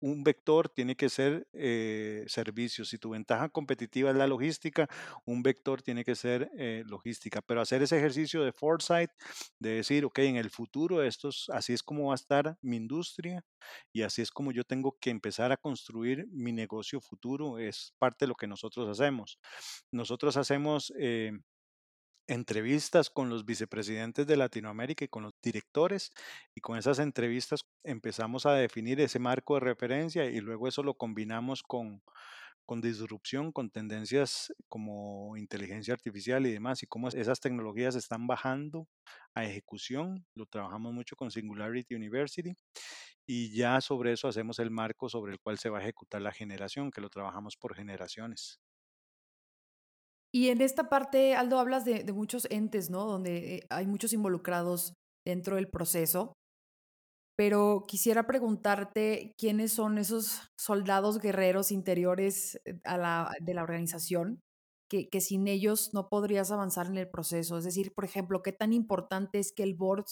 un vector tiene que ser eh, servicio. Si tu ventaja competitiva es la logística, un vector tiene que ser eh, logística. Pero hacer ese ejercicio de foresight, de decir, ok, en el futuro estos, así es como va a estar mi industria y así es como yo tengo que empezar a construir mi negocio futuro, es parte de lo que nosotros hacemos. Nosotros hacemos... eh, entrevistas con los vicepresidentes de Latinoamérica y con los directores y con esas entrevistas empezamos a definir ese marco de referencia y luego eso lo combinamos con, con disrupción, con tendencias como inteligencia artificial y demás y cómo esas tecnologías están bajando a ejecución. Lo trabajamos mucho con Singularity University y ya sobre eso hacemos el marco sobre el cual se va a ejecutar la generación, que lo trabajamos por generaciones. Y en esta parte, Aldo, hablas de, muchos entes, ¿no? Donde eh, hay muchos involucrados dentro del proceso, pero quisiera preguntarte quiénes son esos soldados guerreros interiores eh, de la organización, que, sin ellos no podrías avanzar en el proceso. Es decir, por ejemplo, qué tan importante es que el board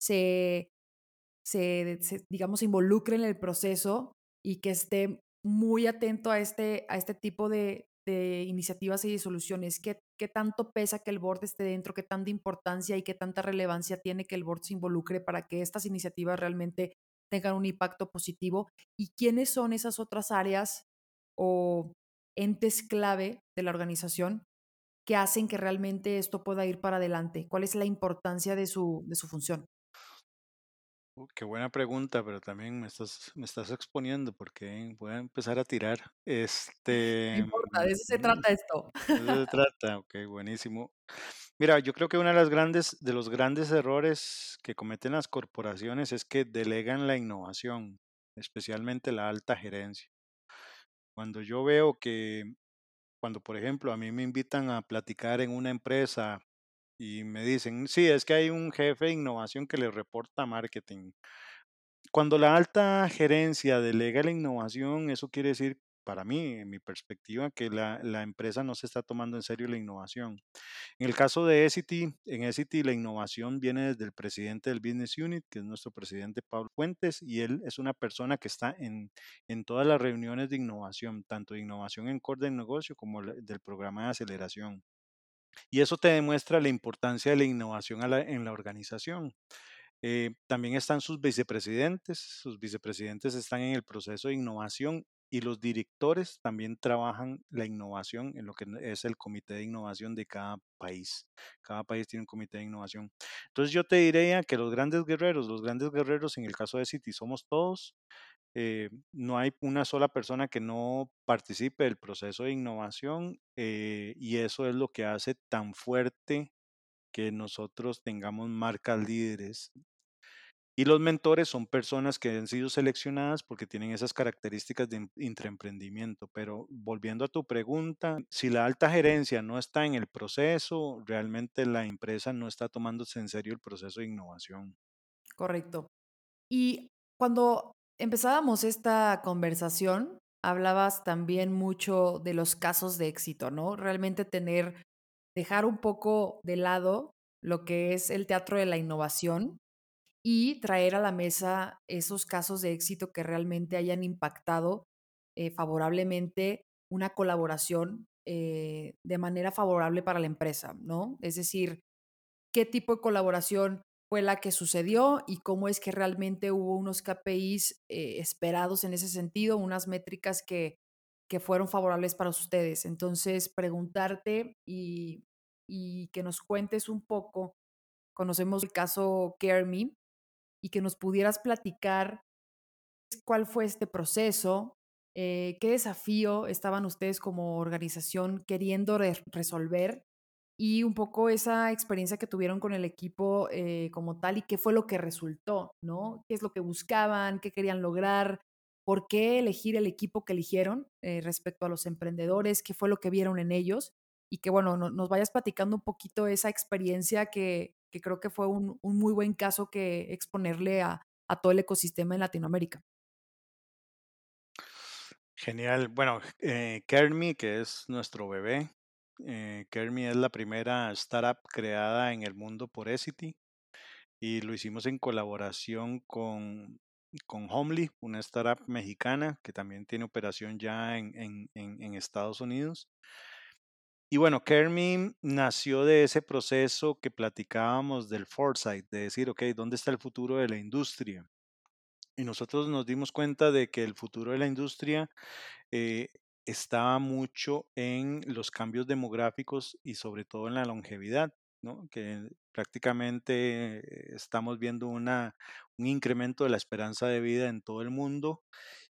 se se, se, digamos, involucre en el proceso y que esté muy atento a este, a este tipo de, de iniciativas y soluciones. ¿Qué, ¿Qué tanto pesa que el board esté dentro? ¿Qué tanta importancia y qué tanta relevancia tiene que el board se involucre para que estas iniciativas realmente tengan un impacto positivo? ¿Y quiénes son esas otras áreas o entes clave de la organización que hacen que realmente esto pueda ir para adelante? ¿Cuál es la importancia de su, de su función? Uh, qué buena pregunta, pero también me estás, me estás exponiendo porque voy a empezar a tirar. (laughs) No Este, importa, mm, de eso se mm, trata esto. de eso se (laughs) trata, ok, buenísimo. Mira, yo creo que una de las grandes, de los grandes errores que cometen las corporaciones es que delegan la innovación, especialmente la alta gerencia. Cuando yo veo que, cuando por ejemplo a mí me invitan a platicar en una empresa y me dicen, sí, es que hay un jefe de innovación que le reporta marketing. Cuando la alta gerencia delega la innovación, eso quiere decir, para mí, en mi perspectiva, que la, la empresa no se está tomando en serio la innovación. En el caso de Essity, en Essity la innovación viene desde el presidente del Business Unit, que es nuestro presidente Pablo Fuentes, y él es una persona que está en, en todas las reuniones de innovación, tanto de innovación en core del negocio como del programa de aceleración. Y eso te demuestra la importancia de la innovación la- en la organización. Eh, también están sus vicepresidentes, sus vicepresidentes están en el proceso de innovación y los directores también trabajan la innovación en lo que es el comité de innovación de cada país. Cada país tiene un comité de innovación. Entonces yo te diría que los grandes guerreros, los grandes guerreros en el caso de City somos todos. Eh, no hay una sola persona que no participe del proceso de innovación eh, y eso es lo que hace tan fuerte que nosotros tengamos marcas líderes. Y los mentores son personas que han sido seleccionadas porque tienen esas características de intraemprendimiento. Pero volviendo a tu pregunta, si la alta gerencia no está en el proceso, realmente la empresa no está tomándose en serio el proceso de innovación. Correcto. Y cuando empezábamos esta conversación, hablabas también mucho de los casos de éxito, ¿no? Realmente tener, dejar un poco de lado lo que es el teatro de la innovación y traer a la mesa esos casos de éxito que realmente hayan impactado eh, favorablemente una colaboración eh, de manera favorable para la empresa, ¿no? Es decir, qué tipo de colaboración fue la que sucedió y cómo es que realmente hubo unos KPIs eh, esperados en ese sentido, unas métricas que, que fueron favorables para ustedes. Entonces, preguntarte y, y que nos cuentes un poco, conocemos el caso CareMe, y que nos pudieras platicar cuál fue este proceso, eh, qué desafío estaban ustedes como organización queriendo resolver y un poco esa experiencia que tuvieron con el equipo eh, como tal y qué fue lo que resultó, ¿no? ¿Qué es lo que buscaban? ¿Qué querían lograr? ¿Por qué elegir el equipo que eligieron eh, respecto a los emprendedores? ¿Qué fue lo que vieron en ellos? Y que, bueno, nos vayas platicando un poquito esa experiencia que, que creo que fue un, un muy buen caso que exponerle a, a todo el ecosistema en Latinoamérica. Genial. Bueno, eh, que es nuestro bebé, eh, Kermi es la primera startup creada en el mundo por Essity y lo hicimos en colaboración con, con Homely, una startup mexicana que también tiene operación ya en, en, en Estados Unidos. Y bueno, Kermi nació de ese proceso que platicábamos del foresight, de decir, ok, ¿dónde está el futuro de la industria? Y nosotros nos dimos cuenta de que el futuro de la industria eh, estaba mucho en los cambios demográficos y sobre todo en la longevidad, ¿no? que prácticamente estamos viendo un incremento de la esperanza de vida en todo el mundo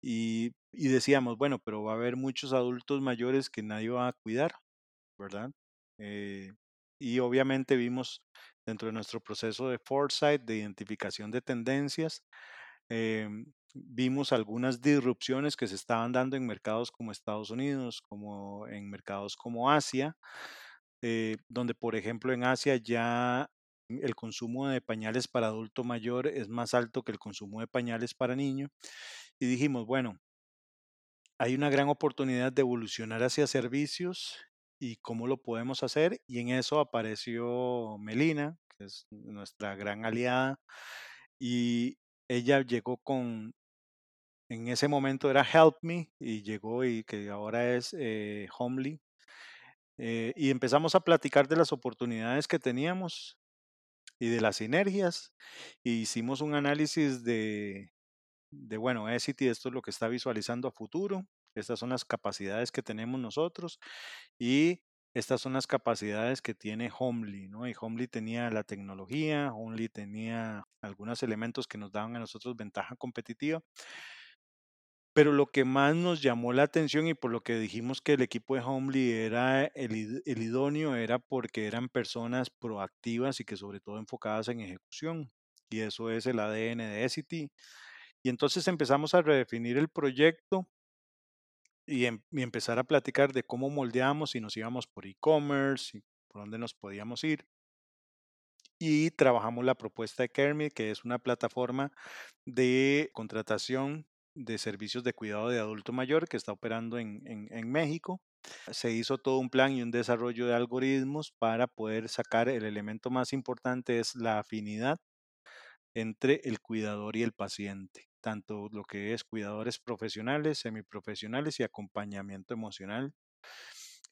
y, decíamos, bueno, pero va a haber muchos adultos mayores que nadie va a cuidar, ¿verdad? Eh, y obviamente vimos dentro de nuestro proceso de foresight, de identificación de tendencias, em, vimos algunas disrupciones que se estaban dando en mercados como Estados Unidos, como en mercados como Asia, eh, donde por ejemplo en Asia ya el consumo de pañales para adulto mayor es más alto que el consumo de pañales para niño. Y dijimos, bueno, hay una gran oportunidad de evolucionar hacia servicios y cómo lo podemos hacer. Y en eso apareció Melina, que es nuestra gran aliada, y ella llegó con, en ese momento era Help Me, y llegó y que ahora es eh, Homely. Eh, y empezamos a platicar de las oportunidades que teníamos y de las sinergias. Y hicimos un análisis de, de bueno, Essity, esto es lo que está visualizando a futuro. Estas son las capacidades que tenemos nosotros y estas son las capacidades que tiene Homely, ¿no? Y Homely tenía la tecnología, Homely tenía algunos elementos que nos daban a nosotros ventaja competitiva. Pero lo que más nos llamó la atención y por lo que dijimos que el equipo de Homely era el, el idóneo era porque eran personas proactivas y que sobre todo enfocadas en ejecución. Y eso es el ADN de Essity. Y entonces empezamos a redefinir el proyecto Em, y, empezar a platicar de cómo moldeamos y nos íbamos por e-commerce por dónde nos podíamos ir. Y trabajamos la propuesta de Kermit, que es una plataforma de contratación de servicios de cuidado de adulto mayor que está operando en, en México. Se hizo todo un plan y un desarrollo de algoritmos para poder sacar el elemento más importante es la afinidad entre el cuidador y el paciente tanto lo que es cuidadores profesionales, semiprofesionales y acompañamiento emocional.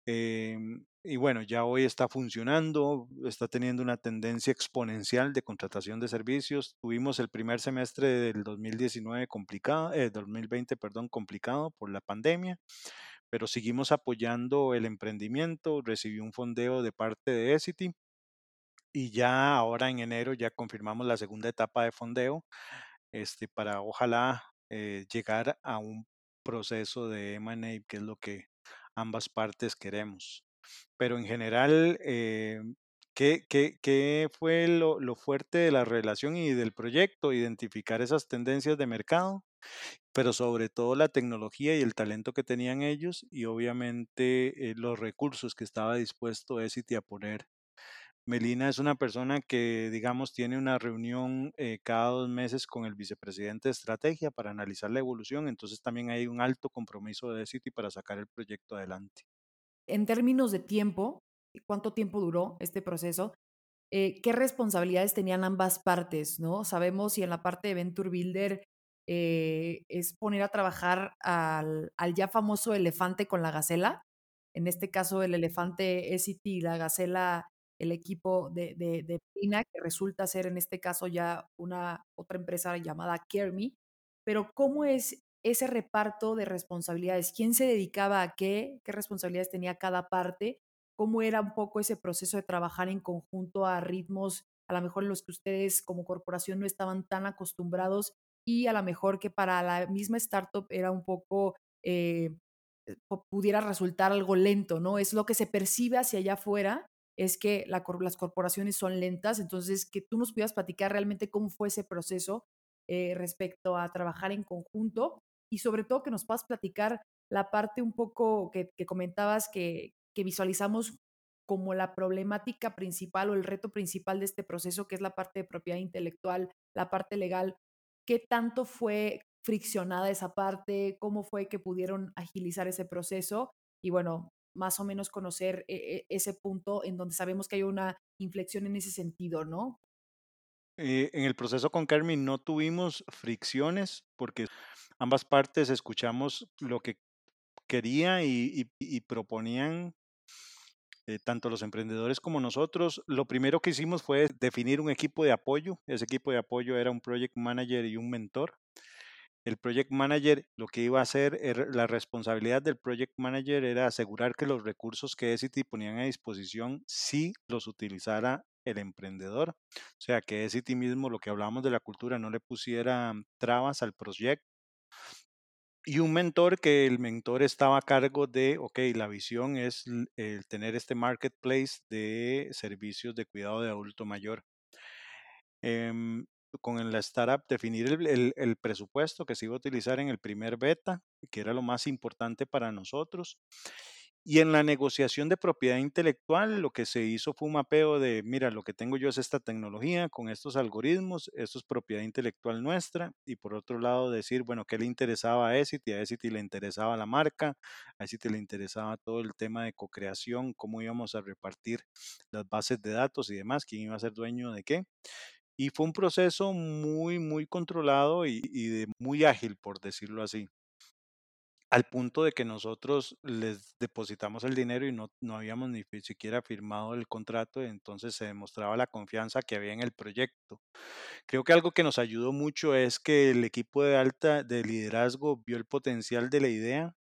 Em, y bueno, ya hoy está funcionando, está teniendo una tendencia exponencial de contratación de servicios. Tuvimos el primer semestre del 2019 complicado, eh, 2020, perdón, complicado por la pandemia, pero seguimos apoyando el emprendimiento. Recibí un fondeo de parte de Essity y ya ahora en enero ya confirmamos la segunda etapa de fondeo este, para ojalá eh, llegar a un proceso de M&A, que es lo que ambas partes queremos. Pero en general, eh, ¿Qué, qué, qué fue lo, lo fuerte de la relación y del proyecto? Identificar esas tendencias de mercado, pero sobre todo la tecnología y el talento que tenían ellos y obviamente eh, los recursos que estaba dispuesto Essity a poner. Melina es una persona que, digamos, tiene una reunión eh, cada dos meses con el vicepresidente de estrategia para analizar la evolución, entonces también hay un alto compromiso de Essity para sacar el proyecto adelante. En términos de tiempo, ¿cuánto tiempo duró este proceso? Eh, ¿Qué responsabilidades tenían ambas partes? ¿no? Sabemos si en la parte de Venture Builder eh, es poner a trabajar al, ya famoso elefante con la gacela. En este caso, el elefante es y la gacela el equipo de, de, de Pina, que resulta ser en este caso ya una otra empresa llamada CareMe. Pero ¿cómo es ese reparto de responsabilidades? ¿Quién se dedicaba a qué? ¿Qué responsabilidades tenía cada parte? ¿Cómo era un poco ese proceso de trabajar en conjunto a ritmos a lo mejor en los que ustedes como corporación no estaban tan acostumbrados y a lo mejor que para la misma startup era un poco, eh, pudiera resultar algo lento, ¿no? Es lo que se percibe hacia allá afuera, es que la, las corporaciones son lentas, entonces que tú nos pudieras platicar realmente cómo fue ese proceso eh, respecto a trabajar en conjunto y sobre todo que nos puedas platicar la parte un poco que, que comentabas que, que visualizamos como la problemática principal o el reto principal de este proceso, que es la parte de propiedad intelectual, la parte legal. ¿Qué tanto fue friccionada esa parte? ¿Cómo fue que pudieron agilizar ese proceso? Y bueno, más o menos conocer e, e, ese punto en donde sabemos que hay una inflexión en ese sentido, ¿no? Eh, en el proceso con Carmen no tuvimos fricciones porque ambas partes escuchamos lo que quería y, y, y proponían eh, tanto los emprendedores como nosotros. Lo primero que hicimos fue definir un equipo de apoyo. Ese equipo de apoyo era un project manager y un mentor. El project manager lo que iba a hacer, era, la responsabilidad del project manager era asegurar que los recursos que Essity ponían a disposición sí los utilizara el emprendedor. O sea, que Essity mismo, lo que hablábamos de la cultura, no le pusiera trabas al proyecto. Y un mentor que el mentor estaba a cargo de, ok, la visión es tener este marketplace de servicios de cuidado de adulto mayor. Eh, con la startup definir el, el, presupuesto que se iba a utilizar en el primer beta, que era lo más importante para nosotros. Y en la negociación de propiedad intelectual, lo que se hizo fue un mapeo de, mira, lo que tengo yo es esta tecnología con estos algoritmos, esto es propiedad intelectual nuestra, y por otro lado decir, bueno, ¿qué le interesaba a Essity? A Essity le interesaba la marca, a Essity le interesaba todo el tema de co-creación, cómo íbamos a repartir las bases de datos y demás, quién iba a ser dueño de qué. Y fue un proceso muy, muy controlado y, de muy ágil, por decirlo así al punto de que nosotros les depositamos el dinero y no, no habíamos ni siquiera firmado el contrato, entonces se demostraba la confianza que había en el proyecto. Creo que algo que nos ayudó mucho es que el equipo de alta de liderazgo vio el potencial de la idea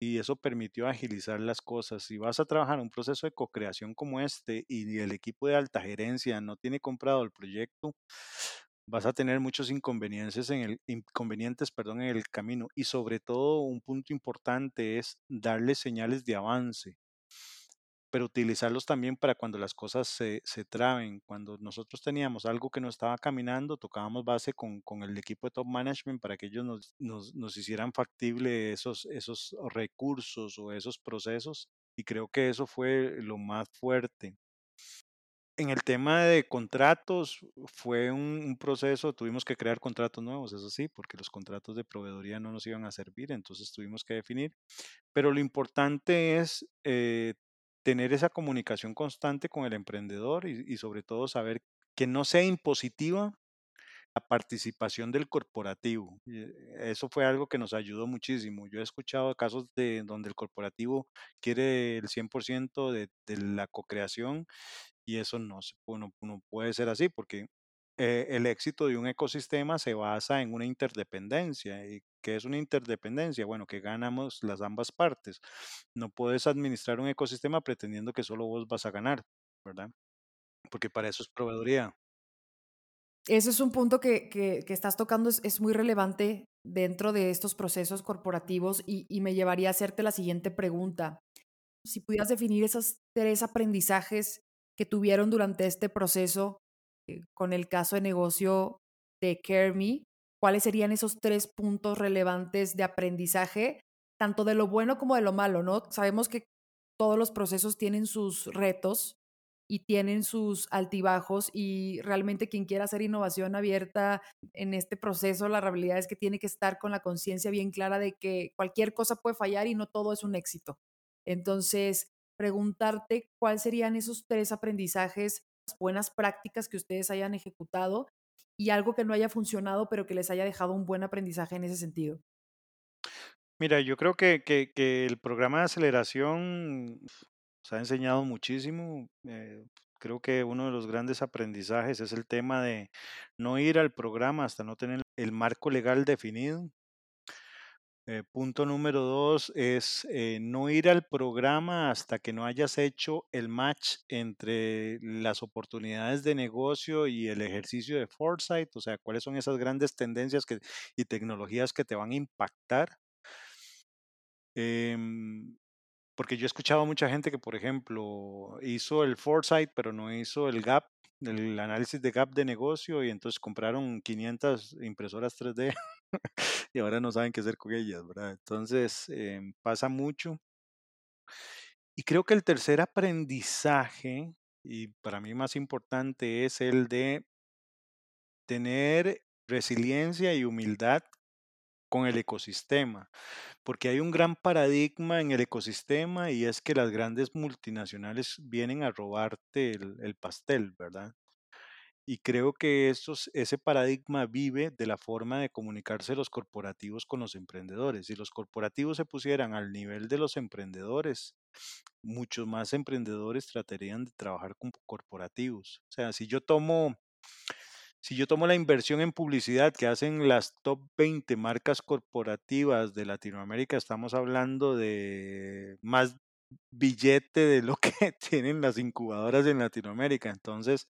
y eso permitió agilizar las cosas. Si vas a trabajar un proceso de co-creación como este y el equipo de alta gerencia no tiene comprado el proyecto, vas a tener muchos inconvenientes en el inconvenientes, perdón, en el camino y sobre todo un punto importante es darle señales de avance pero utilizarlos también para cuando las cosas se, se traben. Cuando nosotros teníamos algo que no estaba caminando, tocábamos base con, con el equipo de top management para que ellos nos, nos, nos, hicieran factible esos, esos recursos o esos procesos. Y creo que eso fue lo más fuerte. En el tema de contratos fue un, un, proceso, tuvimos que crear contratos nuevos, eso sí, porque los contratos de proveedoría no nos iban a servir, entonces tuvimos que definir. Pero lo importante es eh, tener esa comunicación constante con el emprendedor y, sobre todo saber que no sea impositiva la participación del corporativo. Eso fue algo que nos ayudó muchísimo. Yo he escuchado casos de donde el corporativo quiere el 100% de, de la co-creación y eso no, no, no puede ser así porque eh, el éxito de un ecosistema se basa en una interdependencia. ¿Y qué es una interdependencia? Bueno, que ganamos las ambas partes. No puedes administrar un ecosistema pretendiendo que solo vos vas a ganar, ¿verdad? Porque para eso es proveeduría. Ese es un punto que, que, estás tocando, es, muy relevante dentro de estos procesos corporativos y, me llevaría a hacerte la siguiente pregunta. Si pudieras definir esos tres aprendizajes que tuvieron durante este proceso con el caso de negocio de CareMe, cuáles serían esos tres puntos relevantes de aprendizaje, tanto de lo bueno como de lo malo, ¿no? Sabemos que todos los procesos tienen sus retos y tienen sus altibajos y realmente quien quiera hacer innovación abierta en este proceso, la realidad es que tiene que estar con la conciencia bien clara de que cualquier cosa puede fallar y no todo es un éxito. Entonces, preguntarte cuáles serían esos tres aprendizajes, buenas prácticas que ustedes hayan ejecutado y algo que no haya funcionado, pero que les haya dejado un buen aprendizaje en ese sentido. Mira, yo creo que, que- el programa de aceleración nos ha enseñado muchísimo. eh, creo que uno de los grandes aprendizajes es el tema de no ir al programa hasta no tener el marco legal definido. Eh, punto número dos es eh, no ir al programa hasta que no hayas hecho el match entre las oportunidades de negocio y el ejercicio de foresight, o sea, cuáles son esas grandes tendencias que, y tecnologías que te van a impactar. Em, porque yo he escuchado a mucha gente que, por ejemplo, hizo el foresight, pero no hizo el gap, el análisis de gap de negocio y entonces compraron 500 impresoras 3D (laughs) y ahora no saben qué hacer con ellas, ¿verdad? Entonces, em, pasa mucho. Y creo que el tercer aprendizaje, y para mí más importante, es el de tener resiliencia y humildad con el ecosistema, porque hay un gran paradigma en el ecosistema y es que las grandes multinacionales vienen a robarte el, el pastel, ¿verdad? Y creo que estos, ese paradigma vive de la forma de comunicarse los corporativos con los emprendedores. Si los corporativos se pusieran al nivel de los emprendedores, muchos más emprendedores tratarían de trabajar con corporativos. O sea, si yo tomo si yo tomo la inversión en publicidad que hacen las top 20 marcas corporativas de Latinoamérica, estamos hablando de más billete de lo que (laughs) tienen las incubadoras en Latinoamérica. Entonces,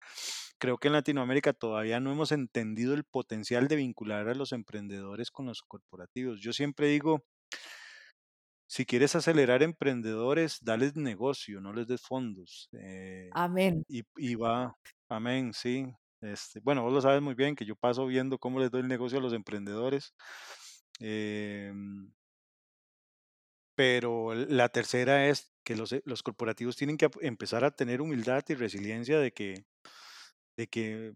creo que en Latinoamérica todavía no hemos entendido el potencial de vincular a los emprendedores con los corporativos. Yo siempre digo, si quieres acelerar emprendedores, dales negocio, no les des fondos. Eh, Amén. y, y va, amén, sí. Este, bueno, vos lo sabes muy bien que yo paso viendo cómo les doy el negocio a los emprendedores. Em, pero la tercera es que los, los corporativos tienen que empezar a tener humildad y resiliencia de que, de que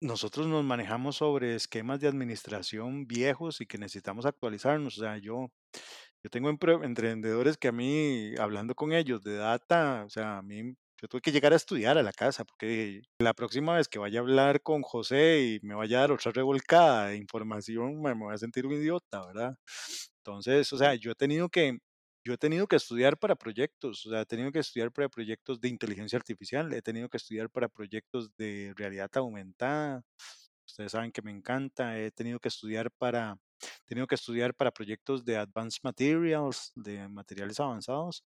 nosotros nos manejamos sobre esquemas de administración viejos y que necesitamos actualizarnos. O sea, yo, yo tengo emprendedores que a mí, hablando con ellos de data, o sea, a mí yo tuve que llegar a estudiar a la casa, porque la próxima vez que vaya a hablar con José y me vaya a dar otra revolcada de información, me, voy a sentir un idiota, ¿verdad? Entonces, o sea, yo he tenido que, yo he tenido que estudiar para proyectos, o sea, he tenido que estudiar para proyectos de inteligencia artificial, he tenido que estudiar para proyectos de realidad aumentada. Ustedes saben que me encanta, he tenido que estudiar para, he tenido que estudiar para proyectos de advanced materials, de materiales avanzados.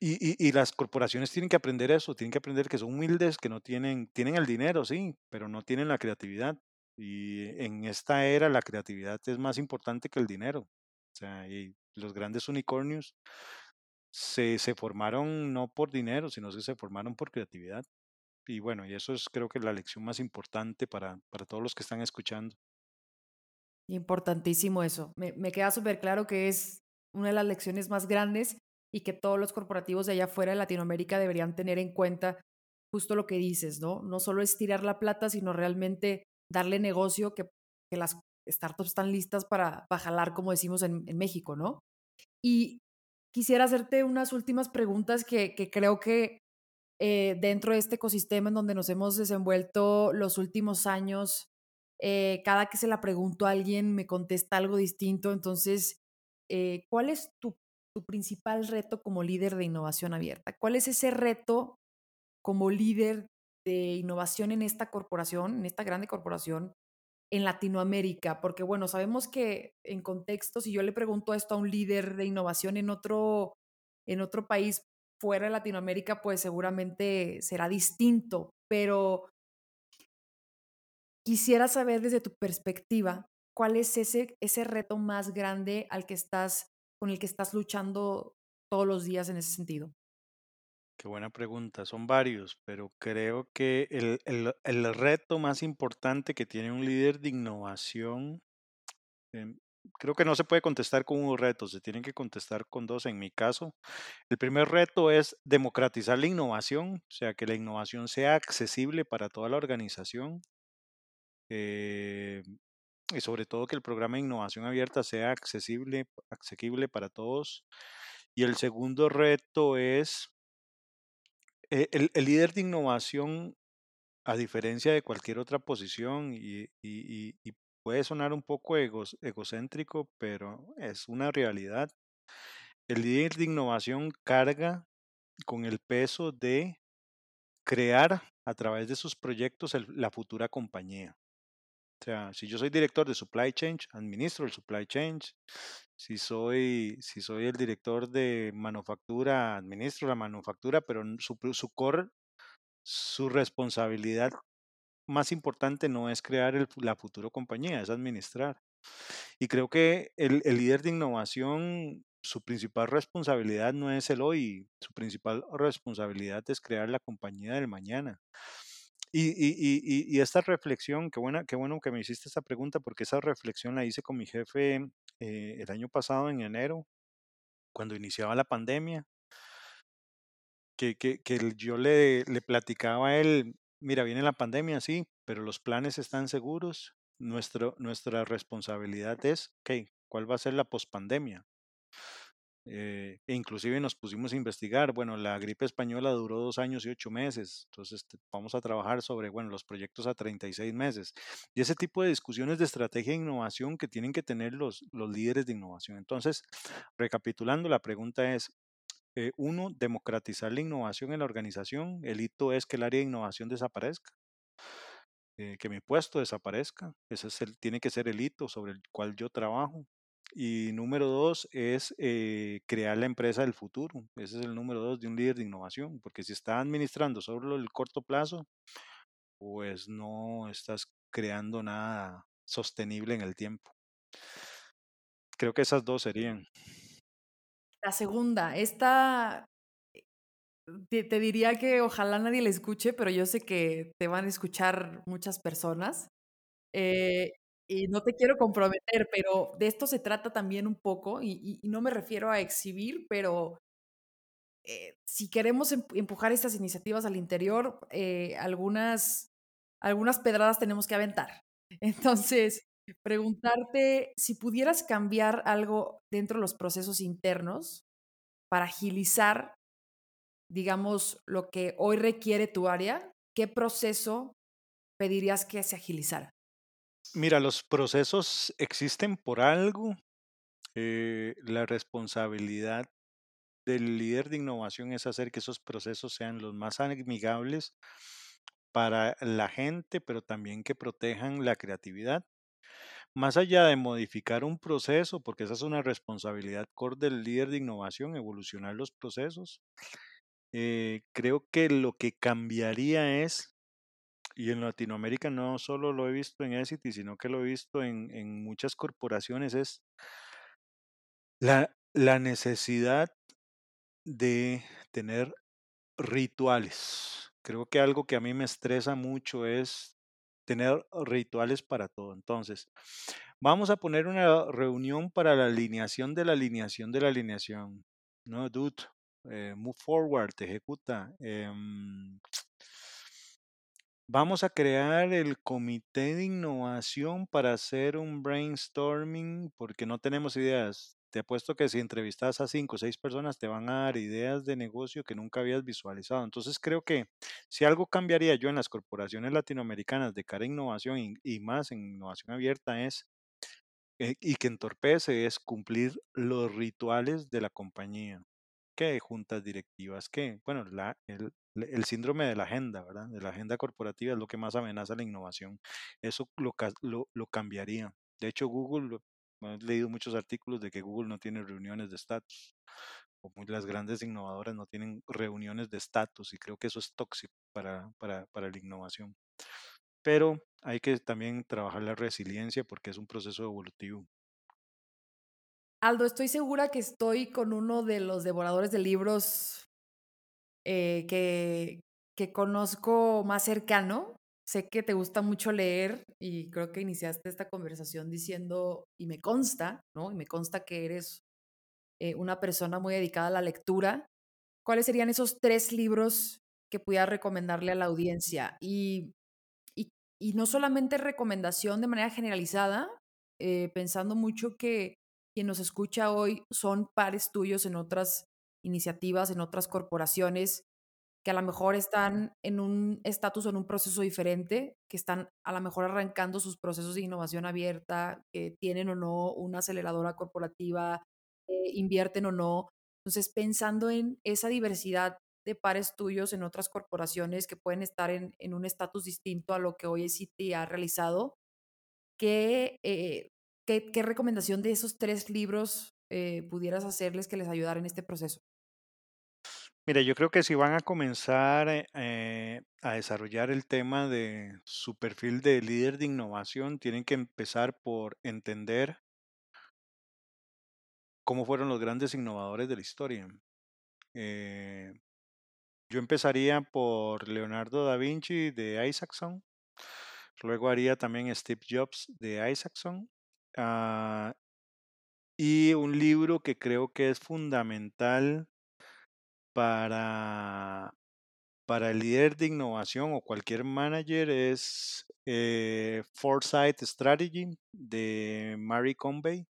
Y, y, y, las corporaciones tienen que aprender eso, tienen que aprender que son humildes, que no tienen, tienen el dinero, sí, pero no tienen la creatividad. Y en esta era la creatividad es más importante que el dinero. O sea, y los grandes unicornios se, se formaron no por dinero, sino que se formaron por creatividad. Y bueno, y eso es creo que la lección más importante para, para todos los que están escuchando. Importantísimo eso. Me, me queda súper claro que es una de las lecciones más grandes y que todos los corporativos de allá afuera de Latinoamérica deberían tener en cuenta justo lo que dices, ¿no? No solo es tirar la plata, sino realmente darle negocio que, que las startups están listas para, para como decimos en, México, ¿no? Y quisiera hacerte unas últimas preguntas que, que creo que eh, dentro de este ecosistema en donde nos hemos desenvuelto los últimos años, eh, cada que se la pregunto a alguien me contesta algo distinto. Entonces, eh, ¿cuál es tu, tu principal reto como líder de innovación abierta? ¿Cuál es ese reto como líder de innovación en esta corporación, en esta grande corporación en Latinoamérica? Porque bueno, sabemos que en contexto, si yo le pregunto esto a un líder de innovación en otro, en otro país fuera de Latinoamérica, pues seguramente será distinto, pero quisiera saber desde tu perspectiva, ¿cuál es ese, ese reto más grande al que estás, con el que estás luchando todos los días en ese sentido? Qué buena pregunta. Son varios, pero creo que el, el- el reto más importante que tiene un líder de innovación, em, creo que no se puede contestar con un reto, se tienen que contestar con dos. En mi caso, el primer reto es democratizar la innovación, o sea, que la innovación sea accesible para toda la organización. eh, y sobre todo que el programa de innovación abierta sea accesible, asequible para todos. Y el segundo reto es eh, el, el líder de innovación, a diferencia de cualquier otra posición, y, puede sonar un poco egos- egocéntrico, pero es una realidad. El líder de innovación carga con el peso de crear a través de sus proyectos la futura compañía. O sea, si yo soy director de supply chain, administro el supply chain. Si soy, si soy el director de manufactura, administro la manufactura, pero su, su core, su responsabilidad más importante no es crear el la futura compañía, es administrar. Y creo que el, el líder de innovación, su principal responsabilidad no es el hoy, su principal responsabilidad es crear la compañía del mañana. Y, y, y, y esta reflexión, qué, buena, qué bueno que me hiciste esta pregunta, porque esa reflexión la hice con mi jefe eh, el año pasado, en enero, cuando iniciaba la pandemia, que, que, que yo le, le platicaba a él, mira, viene la pandemia, sí, pero los planes están seguros. Nuestro, nuestra responsabilidad es, ok, ¿cuál va a ser la pospandemia? Eh, e inclusive nos pusimos a investigar, bueno, la gripe española duró dos años y ocho meses, entonces vamos a trabajar sobre, bueno, los proyectos a 36 meses. Y ese tipo de discusiones de estrategia e innovación que tienen que tener los, los líderes de innovación. Entonces, recapitulando, la pregunta es, eh, uno, democratizar la innovación en la organización. El hito es que el área de innovación desaparezca, eh, que mi puesto desaparezca. Ese es el, tiene que ser el hito sobre el cual yo trabajo. Y número dos es eh, crear la empresa del futuro. Ese es el número dos de un líder de innovación, porque si está administrando solo el corto plazo, pues no estás creando nada sostenible en el tiempo. Creo que esas dos serían. La segunda, esta te, te diría que ojalá nadie la escuche, pero yo sé que te van a escuchar muchas personas. Eh, y no te quiero comprometer, pero de esto se trata también un poco, y no me refiero a exhibir, pero eh, si queremos em- empujar estas iniciativas al interior, eh, algunas, algunas pedradas tenemos que aventar. (laughs) Entonces, preguntarte si pudieras cambiar algo dentro de los procesos internos para agilizar, digamos, lo que hoy requiere tu área, ¿qué proceso pedirías que se agilizara? Mira, los procesos existen por algo. eh, la responsabilidad del líder de innovación es hacer que esos procesos sean los más amigables para la gente, pero también que protejan la creatividad. Más allá de modificar un proceso, porque esa es una responsabilidad core del líder de innovación, evolucionar los procesos, eh, creo que lo que cambiaría es, y en Latinoamérica no solo lo he visto en Essity, sino que lo he visto en, en muchas corporaciones, es la, la necesidad de tener rituales. Creo que algo que a mí me estresa mucho es tener rituales para todo. Entonces, vamos a poner una reunión para la alineación de la alineación de la alineación. No, dude, eh, move forward, ejecuta. em, Vamos a crear el comité de innovación para hacer un brainstorming porque no tenemos ideas. Te apuesto que si entrevistas a cinco o seis personas te van a dar ideas de negocio que nunca habías visualizado. Entonces creo que si algo cambiaría yo en las corporaciones latinoamericanas de cara a innovación y, más en innovación abierta es, eh, y que entorpece, es cumplir los rituales de la compañía que juntas directivas, que, bueno, la, el, el síndrome de la agenda, ¿verdad? De la agenda corporativa es lo que más amenaza la innovación. Eso lo, lo, cambiaría. De hecho, Google, he leído muchos artículos de que Google no tiene reuniones de estatus, las grandes innovadoras no tienen reuniones de estatus, y creo que eso es tóxico para, para, para la innovación. Pero hay que también trabajar la resiliencia porque es un proceso evolutivo. Aldo, estoy segura que estoy con uno de los devoradores de libros eh, que, que conozco más cercano. Sé que te gusta mucho leer y creo que iniciaste esta conversación diciendo, y me consta, ¿no? Y me consta que eres eh, una persona muy dedicada a la lectura. ¿Cuáles serían esos tres libros que pudiera recomendarle a la audiencia? Y, y, y no solamente recomendación de manera generalizada, eh, pensando mucho que quien nos escucha hoy son pares tuyos en otras iniciativas, en otras corporaciones, que a lo mejor están en un estatus o en un proceso diferente, que están a lo mejor arrancando sus procesos de innovación abierta, que tienen o no una aceleradora corporativa, eh, invierten o no. Entonces, pensando en esa diversidad de pares tuyos en otras corporaciones que pueden estar en, en un estatus distinto a lo que hoy City ha realizado, ¿qué, eh, qué, qué recomendación de esos tres libros eh, pudieras hacerles que les ayudara en este proceso? Mira, yo creo que si van a comenzar eh, eh, a desarrollar el tema de su perfil de líder de innovación, tienen que empezar por entender cómo fueron los grandes innovadores de la historia. Eh, yo empezaría por Leonardo da Vinci de Isaacson, luego haría también Steve Jobs de Isaacson, ah, y un libro que creo que es fundamental para, para el líder de innovación o cualquier manager es eh, Foresight Strategy de Mary Convey.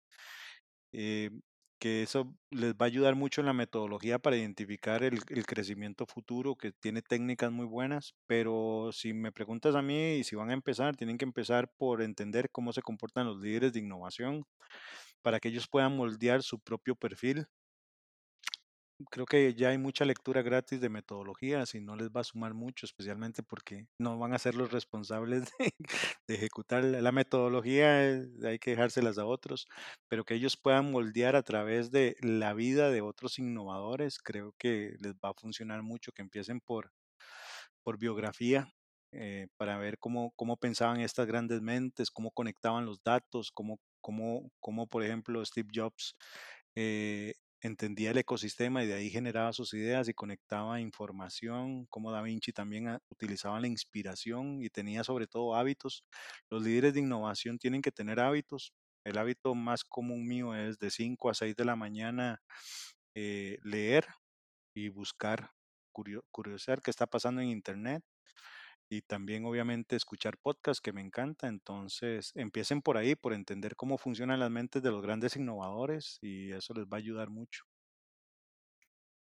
Eh, que eso les va a ayudar mucho en la metodología para identificar el, el, crecimiento futuro, que tiene técnicas muy buenas, pero si me preguntas a mí y si van a empezar, tienen que empezar por entender cómo se comportan los líderes de innovación para que ellos puedan moldear su propio perfil creo que ya hay mucha lectura gratis de metodologías y no les va a sumar mucho, especialmente porque no van a ser los responsables (laughs) de, ejecutar la, la metodología, eh, hay que dejárselas a otros, pero que ellos puedan moldear a través de la vida de otros innovadores, creo que les va a funcionar mucho, que empiecen por, por biografía. Eh, para ver cómo, cómo pensaban estas grandes mentes, cómo conectaban los datos, cómo, cómo, cómo por ejemplo, Steve Jobs eh, entendía el ecosistema y de ahí generaba sus ideas y conectaba información, como Da Vinci también ah, utilizaba la inspiración y tenía sobre todo hábitos. Los líderes de innovación tienen que tener hábitos. El hábito más común mío es de 5 a 6 de la mañana eh, leer y buscar, curiosidad qué está pasando en Internet y también obviamente escuchar podcasts que me encanta. Entonces empiecen por ahí, por entender cómo funcionan las mentes de los grandes innovadores y eso les va a ayudar mucho.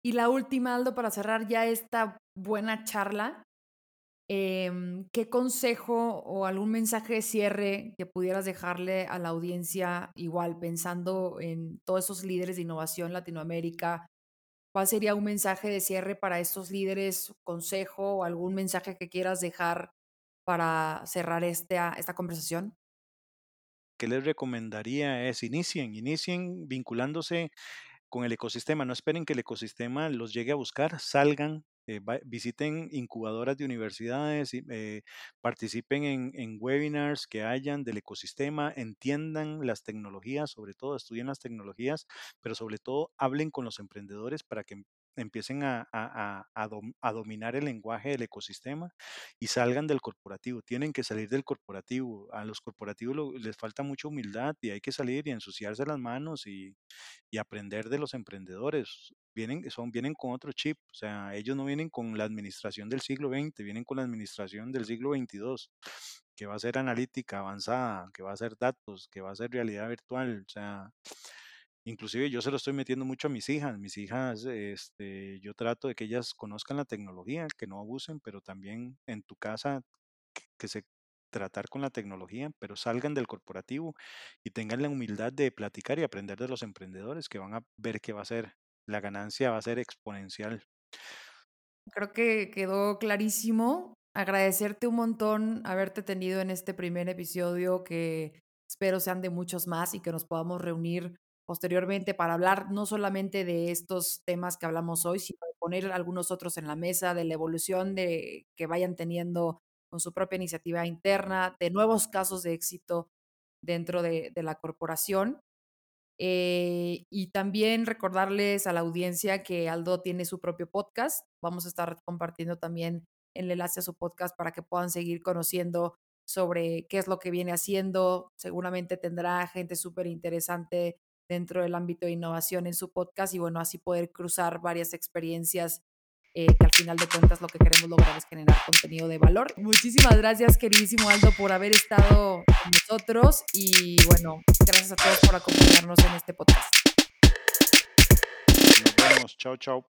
Y la última, Aldo, para cerrar ya esta buena charla, eh, ¿qué consejo o algún mensaje de cierre que pudieras dejarle a la audiencia, igual pensando en todos esos líderes de innovación Latinoamérica, ¿Cuál sería un mensaje de cierre para estos líderes, consejo o algún mensaje que quieras dejar para cerrar esta, esta conversación? ¿Qué les recomendaría? Es inicien, inicien vinculándose con el ecosistema, no esperen que el ecosistema los llegue a buscar, salgan, eh, visiten incubadoras de universidades, eh, participen en, en, webinars que hayan del ecosistema, entiendan las tecnologías, sobre todo estudien las tecnologías, pero sobre todo hablen con los emprendedores para que empiecen a, a, a, dom, a, dominar el lenguaje del ecosistema y salgan del corporativo. Tienen que salir del corporativo. A los corporativos lo, les falta mucha humildad y hay que salir y ensuciarse las manos y, y aprender de los emprendedores. Vienen, son, vienen con otro chip, o sea, ellos no vienen con la administración del siglo XX, vienen con la administración del siglo XXII, que va a ser analítica avanzada, que va a ser datos, que va a ser realidad virtual, o sea, Inclusive yo se lo estoy metiendo mucho a mis hijas. Mis hijas, este, yo trato de que ellas conozcan la tecnología, que no abusen, pero también en tu casa que, se tratar con la tecnología, pero salgan del corporativo y tengan la humildad de platicar y aprender de los emprendedores que van a ver que va a ser, la ganancia va a ser exponencial. Creo que quedó clarísimo. Agradecerte un montón haberte tenido en este primer episodio que espero sean de muchos más y que nos podamos reunir posteriormente para hablar no solamente de estos temas que hablamos hoy, sino de poner algunos otros en la mesa, de la evolución de que vayan teniendo con su propia iniciativa interna, de nuevos casos de éxito dentro de, de la corporación. Eh, y también recordarles a la audiencia que Aldo tiene su propio podcast. Vamos a estar compartiendo también el enlace a su podcast para que puedan seguir conociendo sobre qué es lo que viene haciendo. Seguramente tendrá gente súper interesante dentro del ámbito de innovación en su podcast y bueno, así poder cruzar varias experiencias eh, que al final de cuentas lo que queremos lograr es generar contenido de valor. Muchísimas gracias, queridísimo Aldo, por haber estado con nosotros y bueno, gracias a todos por acompañarnos en este podcast. Nos vemos. Chao, chao.